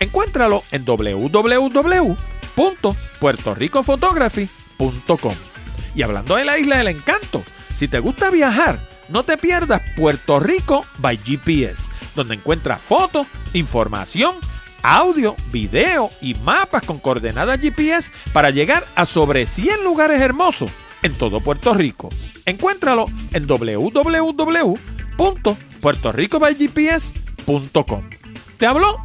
Encuéntralo en www.puertoricophotography.com. Y hablando de la isla del encanto, si te gusta viajar, no te pierdas Puerto Rico by GPS, donde encuentras fotos, información, audio, video y mapas con coordenadas GPS para llegar a sobre 100 lugares hermosos en todo Puerto Rico. Encuéntralo en www.puertoricobygps.com. Te habló